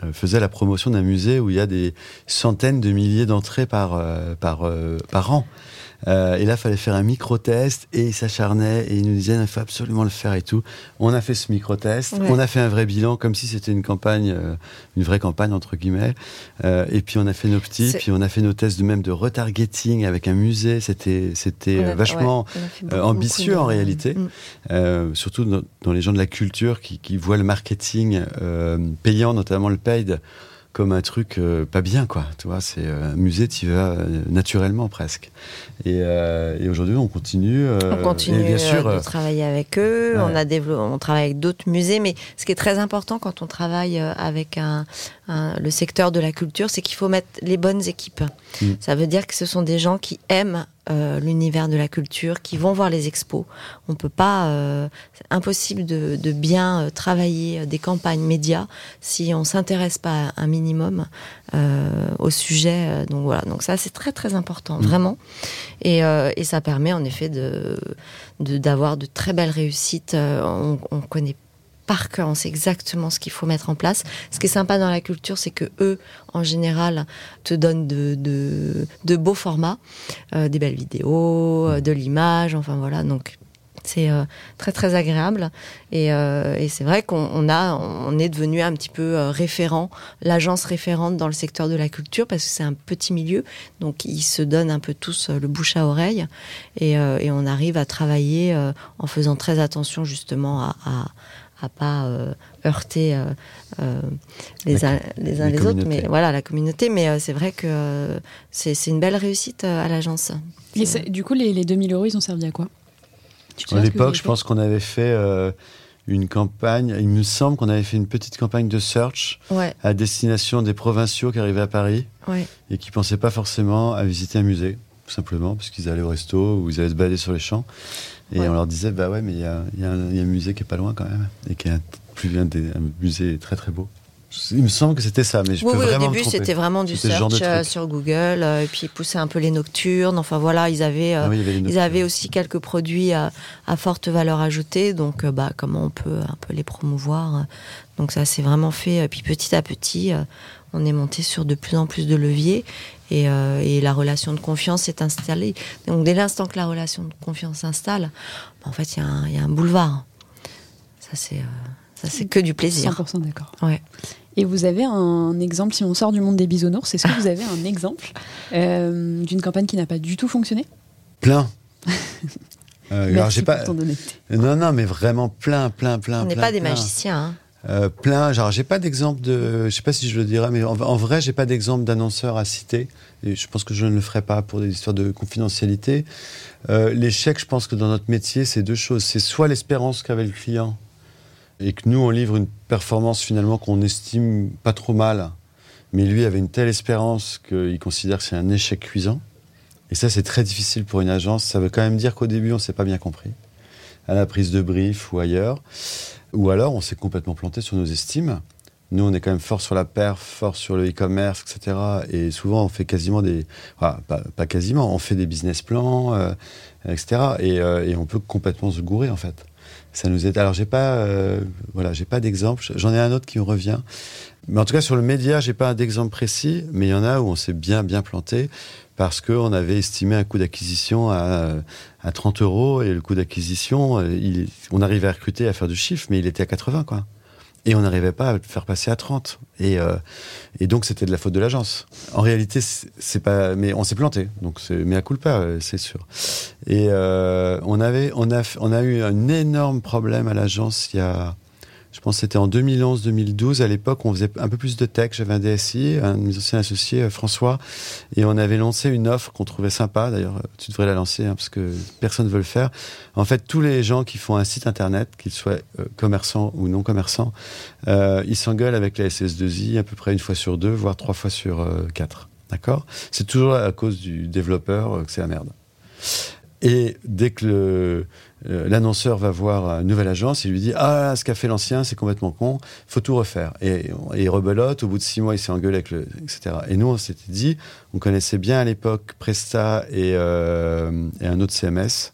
euh, faisait la promotion d'un musée où il y a des centaines de milliers d'entrées par, euh, par, par an. Euh, et là, il fallait faire un micro-test et il s'acharnait et il nous disait il faut absolument le faire et tout. On a fait ce micro-test, on a fait un vrai bilan comme si c'était une campagne, euh, une vraie campagne entre guillemets. Euh, et puis on a fait nos petits, puis on a fait nos tests de même de retargeting avec un musée. C'était c'était vachement ambitieux en réalité, mm. surtout dans, les gens de la culture qui, qui voient le marketing payant, notamment le paid comme un truc euh, pas bien, quoi. Tu vois, c'est euh, un musée, tu vas euh, naturellement presque. Et, et aujourd'hui, on continue. on continue bien sûr, de travailler avec eux. On a développé, on travaille avec d'autres musées, mais ce qui est très important quand on travaille avec un, le secteur de la culture, c'est qu'il faut mettre les bonnes équipes. Mm. Ça veut dire que ce sont des gens qui aiment euh, l'univers de la culture, qui vont voir les expos. On peut pas, euh, c'est impossible de, de bien euh, travailler des campagnes médias si on s'intéresse pas un minimum au sujet. donc voilà, donc ça c'est très très important, mm. vraiment. Et, et, ça permet en effet de d'avoir de, très belles réussites. on, on connaît par cœur, on sait exactement ce qu'il faut mettre en place. Ce qui est sympa dans la culture, c'est que eux, en général, te donnent de, beaux formats, euh, des belles vidéos, euh, de l'image, enfin voilà. Donc c'est euh, très très agréable et, c'est vrai qu'on est devenu un petit peu référent l'agence référente dans le secteur de la culture parce que c'est un petit milieu donc ils se donnent un peu tous le bouche à oreille et, on arrive à travailler en faisant très attention justement à pas euh, heurter euh, euh, les, uns, les, uns les, autres, mais voilà la communauté. Mais c'est vrai que c'est une belle réussite à l'agence. Et du coup, les, les 2000 euros, ils ont servi à quoi? À l'époque, je pense qu'on avait fait une campagne. Il me semble qu'on avait fait une petite campagne de search à destination des provinciaux qui arrivaient à Paris et qui pensaient pas forcément à visiter un musée, simplement, parce qu'ils allaient au resto ou ils allaient se balader sur les champs. Et on leur disait, bah ouais, mais il y a, y a, un musée qui est pas loin quand même, et qui est un, plus un, des, un musée très très beau. Il me semble que c'était ça, mais je peux oui, vraiment Au début, c'était vraiment du search euh, sur Google, euh, et puis ils poussaient un peu les nocturnes. Enfin voilà, ils avaient, euh, ah ils avaient aussi quelques produits à, à forte valeur ajoutée. Donc, bah, comment on peut un peu les promouvoir Donc ça, s'est vraiment fait. Et puis petit à petit, on est monté sur de plus en plus de leviers. Euh, et, la relation de confiance s'est installée. Donc dès l'instant que la relation de confiance s'installe, bah, en fait, il y, a un boulevard. Ça, c'est euh, ça c'est que du plaisir. 100% d'accord. Ouais. Et vous avez un exemple, si on sort du monde des bisounours, est-ce que vous avez un exemple euh, d'une campagne qui n'a pas du tout fonctionné? Plein. alors j'ai pas. Non, non, mais vraiment plein, plein, plein. On n'est pas des magiciens. Hein. Euh, plein. Genre, j'ai pas d'exemple de. Je sais pas si je le dirais, mais en, vrai, j'ai pas d'exemple d'annonceur à citer. Et je pense que je ne le ferai pas pour des histoires de confidentialité. Euh, l'échec, je pense que dans notre métier, c'est deux choses. C'est soit l'espérance qu'avait le client et que nous, on livre une performance finalement qu'on estime pas trop mal, mais lui avait une telle espérance qu'il considère que c'est un échec cuisant. Et ça, c'est très difficile pour une agence. Ça veut quand même dire qu'au début, on s'est pas bien compris à la prise de brief ou ailleurs. Ou alors, on s'est complètement planté sur nos estimes. Nous, on est quand même fort sur la perf, fort sur le e-commerce, etc. Et souvent, on fait quasiment des, pas, quasiment, on fait des business plans, euh, etc. Euh, et, on peut complètement se gourer en fait. Ça nous est. Alors, j'ai pas, euh, voilà, j'ai pas d'exemple. J'en ai un autre qui me revient. Mais en tout cas, sur le média, j'ai pas d'exemple précis, mais il y en a où on s'est bien, bien planté. parce qu'on avait estimé un coût d'acquisition à, à 30 euros et le coût d'acquisition, euh, on arrivait à recruter, à faire du chiffre, mais il était à 80, quoi. Et on n'arrivait pas à le faire passer à 30. Et, euh, et donc, c'était de la faute de l'agence. En réalité, c'est pas. Mais on s'est planté. Donc, c'est mais à culpa, euh, c'est sûr. Et euh, on, avait, on, a, on a eu un énorme problème à l'agence il y a je pense que c'était en 2011-2012. À l'époque, on faisait un peu plus de tech. J'avais un DSI, un de mes anciens associés, euh, François, et on avait lancé une offre qu'on trouvait sympa. D'ailleurs, euh, tu devrais la lancer hein, parce que personne ne veut le faire. En fait, tous les gens qui font un site internet, qu'ils soient euh, commerçants ou non commerçants, ils s'engueulent avec la SS2I à peu près une fois sur deux, voire trois fois sur quatre. D'accord? C'est toujours à cause du développeur que c'est la merde. Et dès que le, euh, l'annonceur va voir une nouvelle agence, il lui dit Ah, ce qu'a fait l'ancien, c'est complètement con, faut tout refaire. Et, il rebelote, au bout de six mois, il s'est engueulé avec le. etc. Et nous, on s'était dit, on connaissait bien à l'époque Presta et, euh, et, un autre CMS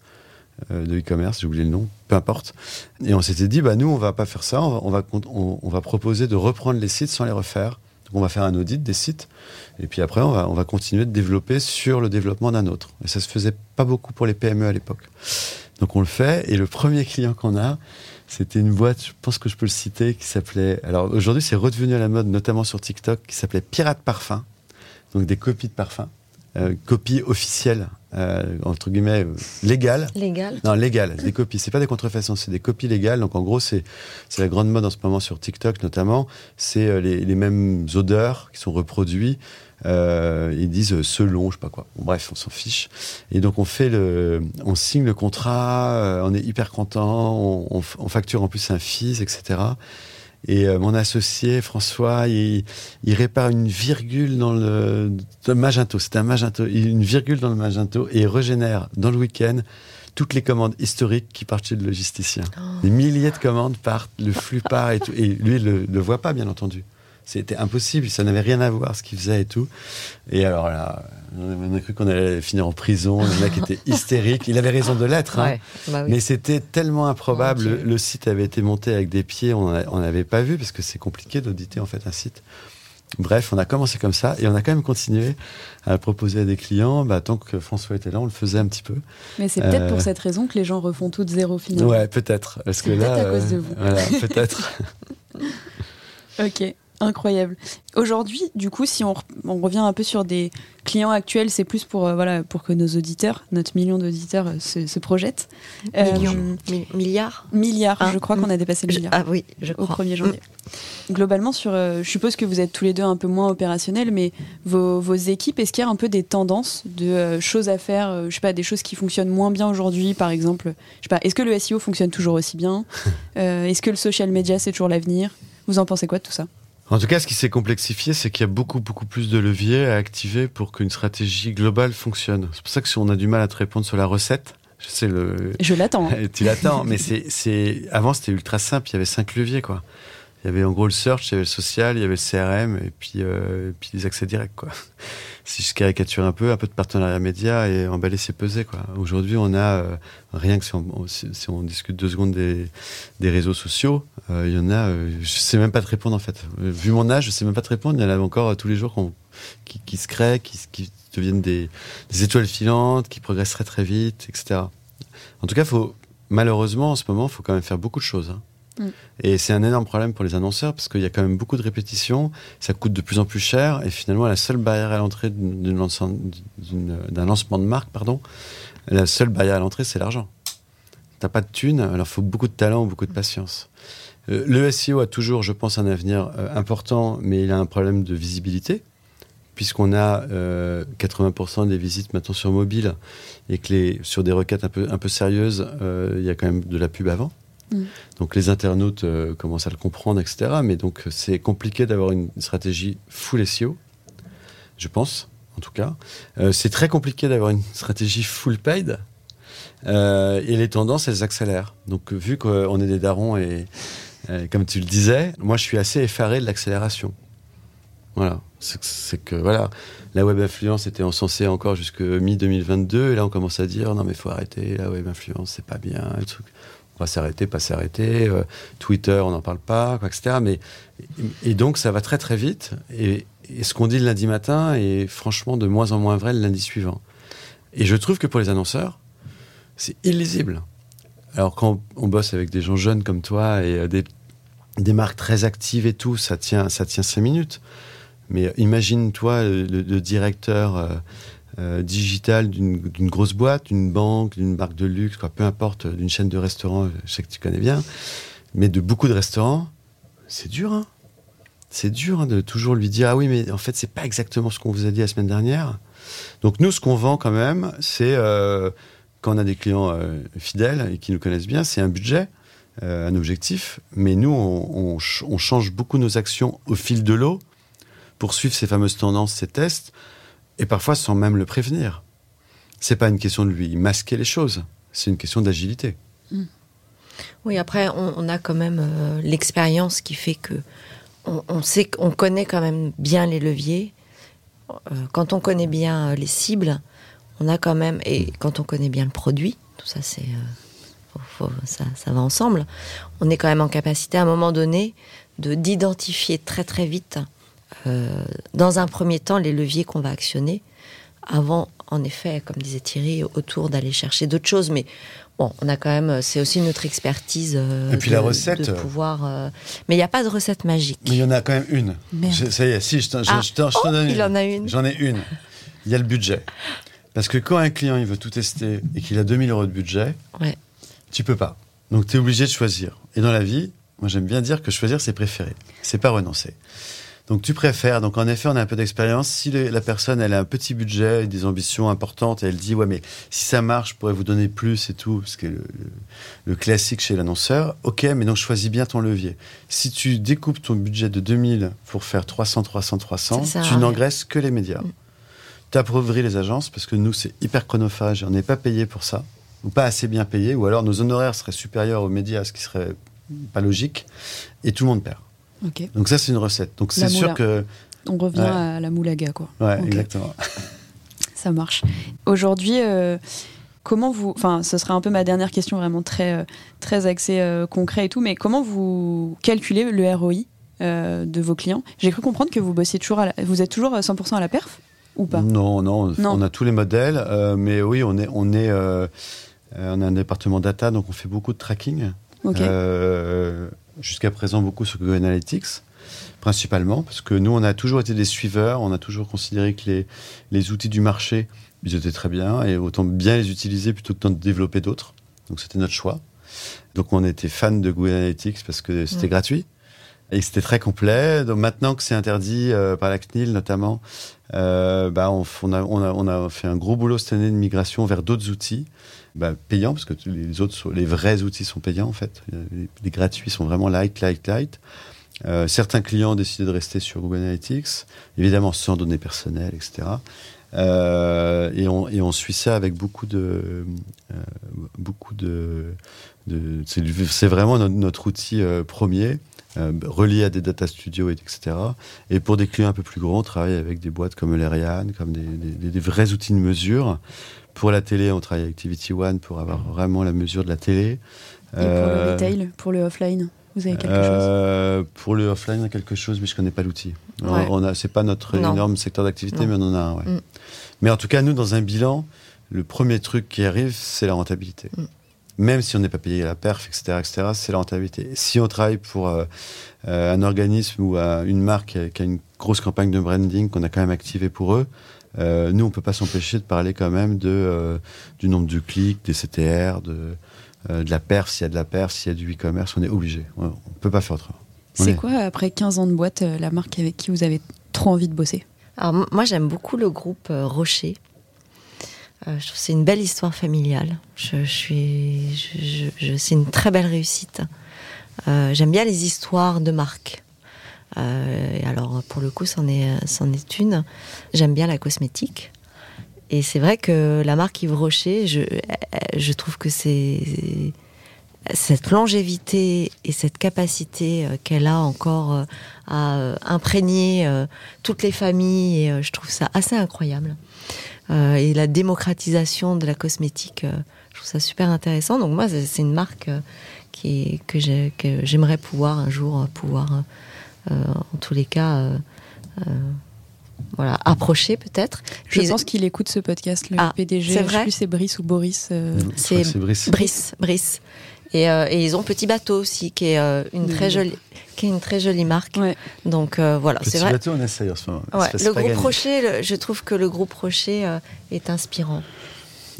euh, de e-commerce, j'ai oublié le nom, peu importe. Et on s'était dit, bah, nous, on va pas faire ça, on va, on va proposer de reprendre les sites sans les refaire. Donc on va faire un audit des sites, et puis après, on va, on va continuer de développer sur le développement d'un autre. Et ça se faisait pas beaucoup pour les PME à l'époque. Donc on le fait. Et le premier client qu'on a, c'était une boîte, je pense que je peux le citer, qui s'appelait. Alors aujourd'hui, c'est redevenu à la mode, notamment sur TikTok, qui s'appelait Pirate Parfum. Donc des copies de parfum. Euh, copies officielles, euh, entre guillemets, euh, légales. Légales Non, légales. Des copies. C'est pas des contrefaçons, c'est des copies légales. Donc en gros, c'est la grande mode en ce moment sur TikTok notamment. C'est les, les mêmes odeurs qui sont reproduits euh, ils disent euh, selon, je sais pas quoi. bref, on s'en fiche. Et donc on fait le, on signe le contrat, euh, on est hyper content, on, on, facture en plus un fils, etc. Et euh, mon associé François, il, il, répare une virgule dans le, Magento. C'est un Magento, une virgule dans le Magento et il régénère dans le week-end toutes les commandes historiques qui partent chez le logisticien. Oh. Des milliers de commandes partent, le flux part et tout. Et lui, il le, le voit pas, bien entendu. C'était impossible, ça n'avait rien à voir ce qu'il faisait et tout. Et alors là, on a cru qu'on allait finir en prison. Le mec était hystérique. Il avait raison de l'être, hein. bah mais c'était tellement improbable. Le, site avait été monté avec des pieds, on n'avait pas vu parce que c'est compliqué d'auditer en fait un site. Bref, on a commencé comme ça et on a quand même continué à proposer à des clients. Bah, tant que François était là, on le faisait un petit peu. Mais c'est peut-être pour euh, cette raison que les gens refont tout de zéro finalement. Ouais, peut-être. Parce que là, à cause de vous. voilà, peut-être. ok. Incroyable. Aujourd'hui, du coup, si on, revient un peu sur des clients actuels, c'est plus pour, euh, voilà, pour que nos auditeurs, notre million d'auditeurs, euh, se, projettent. Euh, milliards Milliards, ah, je crois qu'on a dépassé le milliard. Ah oui, je crois. Au 1er janvier. Mm. Globalement, sur, je suppose que vous êtes tous les deux un peu moins opérationnels, mais vos, vos équipes, est-ce qu'il y a un peu des tendances de choses à faire, je sais pas, des choses qui fonctionnent moins bien aujourd'hui, par exemple Je sais pas, est-ce que le SEO fonctionne toujours aussi bien? Est-ce que le social media, c'est toujours l'avenir? Vous en pensez quoi de tout ça? En tout cas, ce qui s'est complexifié, c'est qu'il y a beaucoup, beaucoup plus de leviers à activer pour qu'une stratégie globale fonctionne. C'est pour ça que si on a du mal à te répondre sur la recette, je sais le. Je l'attends. tu l'attends, mais c'est, c'est, avant c'était ultra simple. Il y avait cinq leviers, quoi. Il y avait en gros le search, il y avait le social, il y avait le CRM et puis, euh, puis les accès directs, quoi si je caricature un peu, un peu de partenariat média et emballer c'est peser. Aujourd'hui, on a euh, rien que si on, si on, discute deux secondes des, des réseaux sociaux, euh, il y en a, euh, je sais même pas te répondre en fait. Vu mon âge, je sais même pas te répondre. Il y en a encore tous les jours qui, se créent, qui, deviennent des, étoiles filantes, qui progressent très très vite, etc. En tout cas, faut malheureusement en ce moment, il faut quand même faire beaucoup de choses. Hein. Mm. Et c'est un énorme problème pour les annonceurs parce qu'il y a quand même beaucoup de répétitions, ça coûte de plus en plus cher et finalement la seule barrière à l'entrée d'un lancement de marque, pardon, la seule barrière à l'entrée c'est l'argent. T'as pas de thunes, alors il faut beaucoup de talent, beaucoup de patience. Euh, le SEO a toujours, je pense, un avenir euh, important, mais il a un problème de visibilité puisqu'on a 80% euh, des visites maintenant sur mobile et que sur des requêtes un peu sérieuses, il y a quand même de la pub avant. Mm. Donc les internautes euh, commencent à le comprendre, etc. Mais donc c'est compliqué d'avoir une stratégie full SEO, je pense, en tout cas. Euh, c'est très compliqué d'avoir une stratégie full paid. Euh, et les tendances, elles accélèrent. Donc vu qu'on est des darons et, comme tu le disais, moi je suis assez effaré de l'accélération. Voilà, c'est que voilà, la web influence était encensée encore jusque mi 2022 et là on commence à dire non mais faut arrêter la web influence c'est pas bien le truc on va s'arrêter, pas s'arrêter. Euh, Twitter, on n'en parle pas, etc. Mais, et donc, ça va très très vite. Et, ce qu'on dit le lundi matin est franchement de moins en moins vrai le lundi suivant. Et je trouve que pour les annonceurs, c'est illisible. Alors quand on bosse avec des gens jeunes comme toi et euh, des, marques très actives et tout, ça tient, ça tient cinq minutes. Mais imagine-toi le, directeur euh, euh, digital d'une grosse boîte, d'une banque, d'une marque de luxe, peu importe, d'une chaîne de restaurants, je sais que tu connais bien, mais de beaucoup de restaurants, c'est dur, hein. C'est dur hein, de toujours lui dire ah oui mais en fait c'est pas exactement ce qu'on vous a dit la semaine dernière. Donc nous ce qu'on vend quand même c'est euh, quand on a des clients euh, fidèles et qui nous connaissent bien c'est un budget, euh, un objectif, mais nous on, change beaucoup nos actions au fil de l'eau pour suivre ces fameuses tendances, ces tests et parfois sans même le prévenir. C'est pas une question de lui masquer les choses, c'est une question d'agilité. Mmh. Oui, après, on, on, a quand même l'expérience qui fait que on, sait qu'on connaît quand même bien les leviers. Euh, quand on connaît bien euh, les cibles, on a quand même et quand on connaît bien le produit, tout ça c'est euh, ça, va ensemble. On est quand même en capacité à un moment donné de d'identifier très très vite, dans un premier temps, les leviers qu'on va actionner, avant, en effet, comme disait Thierry, autour d'aller chercher d'autres choses. Mais Bon, on a quand même, c'est aussi notre expertise. Euh, et puis la recette. De pouvoir, euh, mais il n'y a pas de recette magique. Mais il y en a quand même une. ça y est, si, je t'en ah, oh, donne Il en a une. J'en ai une. Il y a le budget. Parce que quand un client il veut tout tester et qu'il a 2000 euros de budget, ouais. tu peux pas. Donc tu es obligé de choisir. Et dans la vie, moi j'aime bien dire que choisir c'est préférer. C'est pas renoncer. Donc tu préfères. Donc en effet, on a un peu d'expérience. Si la personne elle a un petit budget et des ambitions importantes et elle dit ouais mais si ça marche, je pourrais vous donner plus et tout, ce qui est le, classique chez l'annonceur. Ok, mais donc choisis bien ton levier. Si tu découpes ton budget de 2000 pour faire 300, 300, 300, tu n'engraisses que les médias. Mm. Tu appauvris les agences parce que nous c'est hyper chronophage et on n'est pas payé pour ça ou pas assez bien payé ou alors nos honoraires seraient supérieurs aux médias, ce qui serait pas logique et tout le monde perd. Donc ça, c'est une recette. Donc c'est sûr que... On revient à la moulaga, quoi. Ouais, exactement. ça marche. Aujourd'hui, euh, comment vous... Enfin, ce serait un peu ma dernière question, vraiment très, euh, très axée euh, concret et tout, mais comment vous calculez le ROI de vos clients? J'ai cru comprendre que vous bossiez toujours... Vous êtes toujours 100% à la perf ou pas? Non, non, on a tous les modèles, mais oui, on est... On est on a un département data, donc on fait beaucoup de tracking. Okay jusqu'à présent beaucoup sur Google Analytics, principalement, parce que nous, on a toujours été des suiveurs, on a toujours considéré que les, les outils du marché, ils étaient très bien, et autant bien les utiliser plutôt que de développer d'autres. Donc c'était notre choix. Donc on était fan de Google Analytics parce que c'était gratuit. Et c'était très complet. Donc maintenant que c'est interdit euh, par la CNIL notamment, euh, bah on, a, fait un gros boulot cette année de migration vers d'autres outils bah, payants, parce que les autres, les vrais outils sont payants en fait. Les, gratuits sont vraiment light, light, light. Euh, certains clients ont décidé de rester sur Google Analytics, évidemment sans données personnelles, etc. Et, on, suit ça avec beaucoup de, beaucoup de, c'est vraiment notre, outil premier. Euh, relié à des data studios, etc. Et pour des clients un peu plus grands, on travaille avec des boîtes comme l'Ariane, comme des, des, des, vrais outils de mesure pour la télé, on travaille avec Activity One pour avoir vraiment la mesure de la télé. Et pour le euh, retail, pour le offline vous avez quelque euh, chose? Pour le offline, quelque chose, mais je connais pas l'outil. On a, c'est pas notre énorme secteur d'activité, mais on en a un. Ouais. Mm. Mais en tout cas, nous, dans un bilan, le premier truc qui arrive, c'est la rentabilité. Mm. Même si on n'est pas payé à la perf, etc., etc., c'est la rentabilité. Si on travaille pour euh, un organisme ou une marque qui a une grosse campagne de branding qu'on a quand même activée pour eux, euh, nous, on peut pas s'empêcher de parler quand même de, euh, du nombre de clics, des CTR, de, euh, de la perf, s'il y a de la perf, s'il y a du e-commerce, on est obligé. On ne peut pas faire autrement. C'est quoi, après 15 ans de boîte, la marque avec qui vous avez trop envie de bosser? Alors, moi, j'aime beaucoup le groupe Rocher. Je trouve que c'est une belle histoire familiale. Je, suis, c'est une très belle réussite. j'aime bien les histoires de marques. Euh, alors pour le coup, c'en est, une. J'aime bien la cosmétique. Et c'est vrai que la marque Yves Rocher, je, je trouve que c'est cette longévité et cette capacité euh, qu'elle a encore euh, à imprégner toutes les familles, et je trouve ça assez incroyable. Et la démocratisation de la cosmétique, je trouve ça super intéressant. Donc moi, c'est une marque qui, que j'aimerais pouvoir un jour pouvoir euh, en tous les cas, euh, euh, voilà, approcher peut-être. Je Puis- pense qu'il écoute ce podcast, le Ah, PDG. c'est je sais vrai plus c'est Brice ou Boris. euh, Je c'est Brice. Brice, Brice. Et, euh, et ils ont Petit Bateau aussi, qui est euh, une Oui. très jolie, qui est une très jolie marque. Ouais. Donc euh, voilà, c'est vrai. bateau, on essaye en ce moment. Ouais, le groupe. Rocher, le- je trouve que le groupe Rocher euh, est inspirant.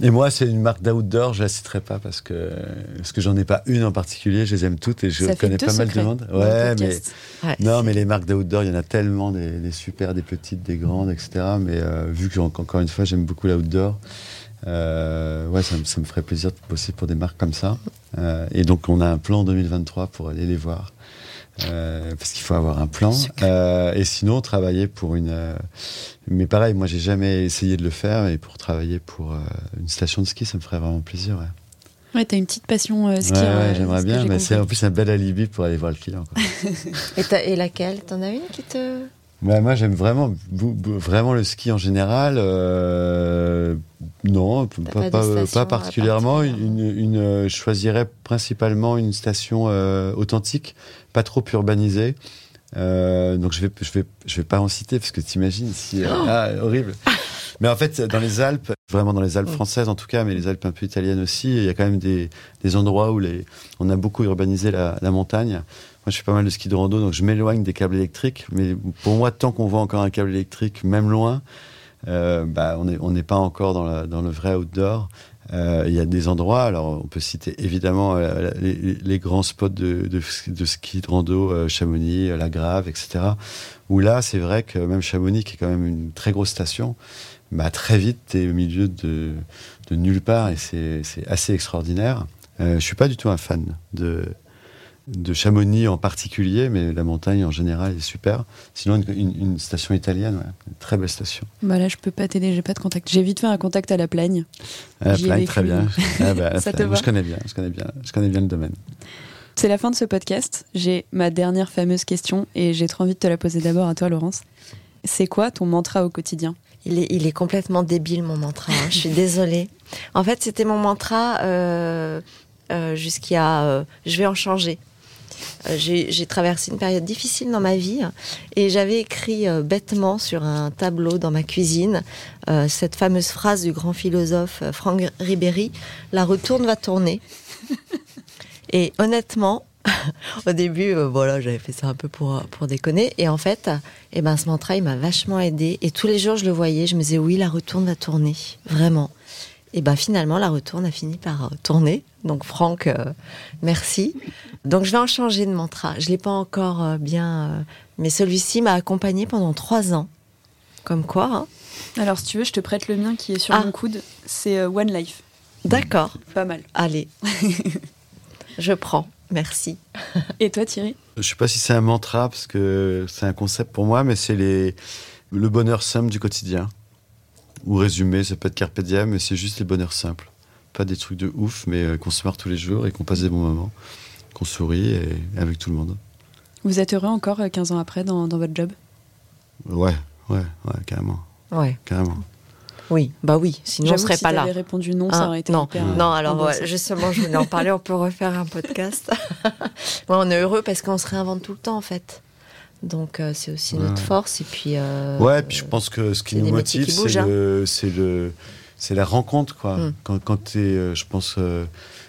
Et moi, c'est une marque d'outdoor, je la citerai pas parce que, parce que j'en ai pas une en particulier, je les aime toutes et je ça connais pas mal de monde. Ouais, mais. Ouais, non, mais les marques d'outdoor, il y en a tellement, des, des super, des petites, des grandes, etc. Mais euh, vu que, encore une fois, j'aime beaucoup l'outdoor, euh, ouais, ça, me- ça me ferait plaisir de bosser pour des marques comme ça. Euh, et donc, on a un plan en 2023 pour aller les voir. Euh, parce qu'il faut avoir un plan. Euh, et sinon, travailler pour une. euh, mais pareil, moi, j'ai jamais essayé de le faire. Et pour travailler pour euh, une station de ski, ça me ferait vraiment plaisir. Ouais, Ouais, t'as une petite passion euh, ski. ouais, ouais, euh, j'aimerais bien. Mais c'est en plus un bel alibi pour aller voir le client. quoi. Et, t'as- et laquelle? T'en as une qui te. Ouais, moi, j'aime vraiment, vraiment le ski en général. euh, non, pas, pas particulièrement. euh, Une, une, euh, je choisirais principalement une station euh, authentique, pas trop urbanisée. Euh, donc je vais, je vais, je vais pas en citer parce que t'imagines si euh, ah, horrible. Mais en fait, dans les Alpes, vraiment dans les Alpes Mm. françaises en tout cas, mais les Alpes un peu italiennes aussi, il y a quand même des, des endroits où les, on a beaucoup urbanisé la, la montagne. Moi, je fais pas mal de ski de rando, donc je m'éloigne des câbles électriques. Mais pour moi, tant qu'on voit encore un câble électrique, même loin, euh, bah, on n'est on pas encore dans, la- dans le vrai outdoor. Euh, Il y a des endroits, alors on peut citer évidemment euh, les, les grands spots de, de, de ski de rando, Chamonix, La Grave, etc. Où là, c'est vrai que même Chamonix, qui est quand même une très grosse station, bah, très vite, tu es au milieu de, de nulle part et c'est assez extraordinaire. Euh, je suis pas du tout un fan de, de Chamonix en particulier, mais la montagne en général est super. Sinon, une, une- une station italienne, ouais, une très belle station. Bah là, je peux pas t'aider, j'ai pas de contact. J'ai vite fait un contact à la Plagne. J'y ai Plagne, très bien. Ah, bah, la Ça te va je connais bien, je connais bien, je connais bien le domaine. C'est la fin de ce podcast. J'ai ma dernière fameuse question et j'ai trop envie de te la poser d'abord à toi, Laurence. C'est quoi ton mantra au quotidien? Il est, complètement débile, mon mantra. hein. Je suis désolée. En fait, c'était mon mantra euh, euh, jusqu'à. euh, je vais en changer. J'ai traversé une période difficile dans ma vie et j'avais écrit bêtement sur un tableau dans ma cuisine cette fameuse phrase du grand philosophe Franck Ribéry La retourne va tourner. Et honnêtement, au début, euh, voilà, j'avais fait ça un peu pour, pour déconner. Et en fait, eh ben, ce mantra, il m'a vachement aidé. Et tous les jours, je le voyais. Je me disais, oui, la retourne va tourner. Vraiment. Et ben, finalement, la retourne a fini par euh, tourner. Donc, Franck, euh, merci. Donc, je vais en changer de mantra. Je l'ai pas encore euh, bien. mais celui-ci m'a accompagné pendant trois ans. Comme quoi, hein. Alors, si tu veux, je te prête le mien qui est sur Ah. mon coude. C'est One Life. D'accord. Pas mal. Allez. je prends. Merci. Et toi, Thierry? Je sais pas si c'est un mantra parce que c'est un concept pour moi, mais c'est les le bonheur simple du quotidien. Ou résumé, ça peut être carpe diem, mais c'est juste les bonheurs simples. Pas des trucs de ouf, mais euh, qu'on se marre tous les jours et qu'on passe des bons moments, qu'on sourit et avec tout le monde. Vous êtes heureux encore euh, 15 ans après dans, dans votre job? Ouais, ouais, ouais, carrément, Ouais. carrément. Oui. Bah oui. Sinon, on serait si pas là. t'avais répondu non, Ah, ça aurait été non, hyper. non, alors ouais, justement, je voulais en parler. On peut refaire un podcast. ouais, on est heureux parce qu'on se réinvente tout le temps, en fait. Donc, euh, c'est aussi notre Ouais. force. Et puis. euh, Ouais, puis je pense que ce qui nous motive, c'est hein. le, c'est le, c'est la rencontre, quoi. Mm. Quand, quand t'es, euh, je pense, euh,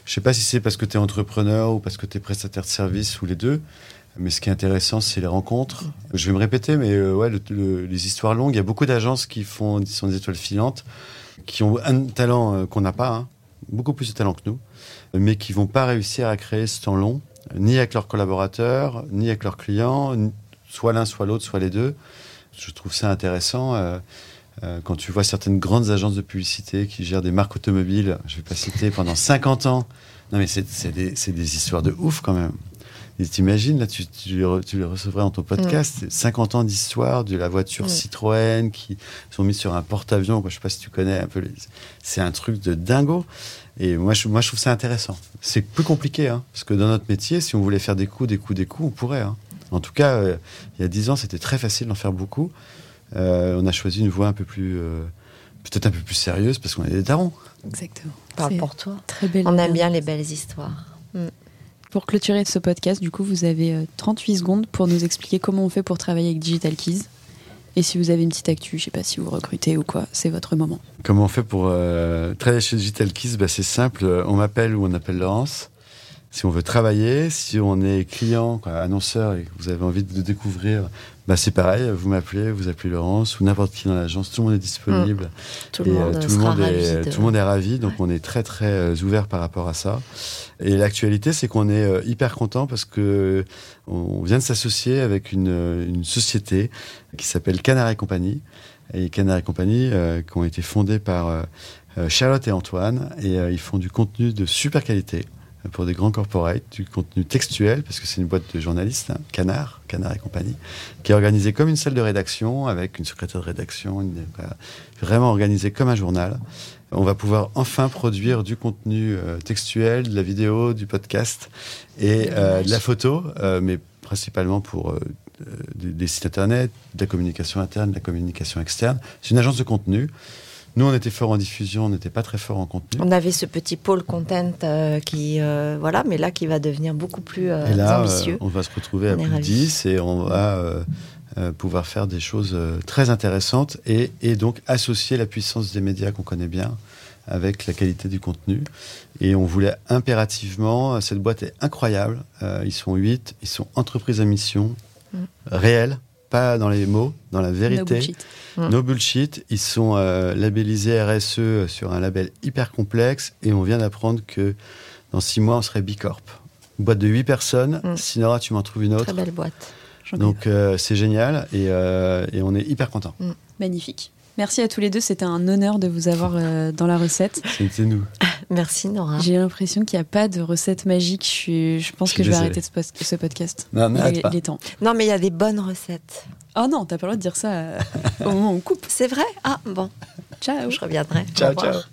je sais pas si c'est parce que tu es entrepreneur ou parce que tu es prestataire de service ou les deux, mais ce qui est intéressant, c'est les rencontres. Je vais me répéter, mais euh, ouais, le- le- les histoires longues, il y a beaucoup d'agences qui font, sont des étoiles filantes, qui ont un talent euh, qu'on n'a pas, hein, beaucoup plus de talent que nous, mais qui vont pas réussir à créer ce temps long, ni avec leurs collaborateurs, ni avec leurs clients, soit l'un, soit l'autre, soit les deux. Je trouve ça intéressant. euh, quand tu vois certaines grandes agences de publicité qui gèrent des marques automobiles, je vais pas citer, pendant 50 ans. Non, mais c'est des histoires de ouf quand même. Et t'imagines, là, tu, tu, les re- tu les recevrais dans ton podcast, c'est 50 ans d'histoire de la voiture Mm. Citroën qui sont mis sur un porte-avions. Je sais pas si tu connais un peu. les- C'est un truc de dingo. Et moi je, moi, je trouve ça intéressant. C'est plus compliqué, hein, parce que dans notre métier, si on voulait faire des coups, des coups, des coups, on pourrait. hein. En tout cas, euh, il y a 10 ans, c'était très facile d'en faire beaucoup. Euh, on a choisi une voie un peu plus, euh, peut-être un peu plus sérieuse, parce qu'on est des darons. Exactement. Parle pour toi. Très belle. On aime bien les belles histoires. Pour clôturer ce podcast, du coup, vous avez euh, 38 secondes pour nous expliquer comment on fait pour travailler avec Digital Keys. Et si vous avez une petite actu, je sais pas si vous recrutez ou quoi, c'est votre moment. Comment on fait pour euh, travailler chez Digital Kiss bah, C'est simple, on m'appelle ou on appelle Laurence. Si on veut travailler, si on est client, quoi, annonceur et que vous avez envie de découvrir, bah c'est pareil, vous m'appelez, vous appelez Laurence ou n'importe qui dans l'agence, tout le monde est disponible. Mmh. Tout le monde, tout le sera monde est, ravi de- tout le monde est ravi, donc on est très très euh, ouvert par rapport à ça. Et l'actualité, c'est qu'on est euh, hyper content parce que on vient de s'associer avec une, euh, une société qui s'appelle Canard et Compagnie. Et Canard et Compagnie, qui ont été fondés par Charlotte et Antoine, et ils font du contenu de super qualité pour des grands corporates, du contenu textuel, parce que c'est une boîte de journalistes, hein, Canard, Canard et compagnie, qui est organisée comme une salle de rédaction, avec une secrétaire de rédaction, une- voilà, vraiment organisée comme un journal. On va pouvoir enfin produire du contenu euh, textuel, de la vidéo, du podcast et euh, de la photo, euh, mais principalement pour des, des sites internet, de la communication interne, de la communication externe. C'est une agence de contenu. Nous, on était fort en diffusion, on n'était pas très fort en contenu. On avait ce petit pôle content euh, qui, euh, voilà, mais là qui va devenir beaucoup plus euh, Et là, ambitieux. on va se retrouver à plus de ravis. 10 et on va pouvoir faire des choses très intéressantes et, et donc associer la puissance des médias qu'on connaît bien avec la qualité du contenu. Et on voulait impérativement, cette boîte est incroyable, ils sont 8, ils sont entreprises à mission, Mm. réelles, pas dans les mots, dans la No vérité. bullshit. Mm. No bullshit, ils sont euh, labellisés RSE sur un label hyper complexe et on vient d'apprendre que dans six mois on serait Bicorp. Une boîte de 8 personnes, Mm. Sinora tu m'en trouves une autre. Très belle boîte. Donc euh, c'est génial et, euh, et on est hyper content. Magnifique. Merci à tous les deux, c'était un honneur de vous avoir euh, dans la recette. C'était nous. Merci Nora. J'ai l'impression qu'il n'y a pas de recette magique. Je, suis- je pense Je que je vais désolé. arrêter ce, post- ce podcast. Non, il, pas. il est temps. Non, mais il y a des bonnes recettes. Oh non, t'as pas le droit de dire ça euh, au moment où on coupe. C'est vrai? Ah, bon, Ciao. je reviendrai. Ciao, ciao.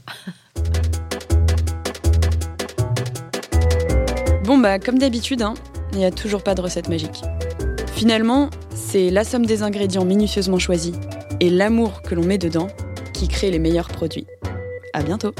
Bon bah comme d'habitude, hein, il n'y a toujours pas de recette magique. Finalement, c'est la somme des ingrédients minutieusement choisis et l'amour que l'on met dedans qui crée les meilleurs produits. À bientôt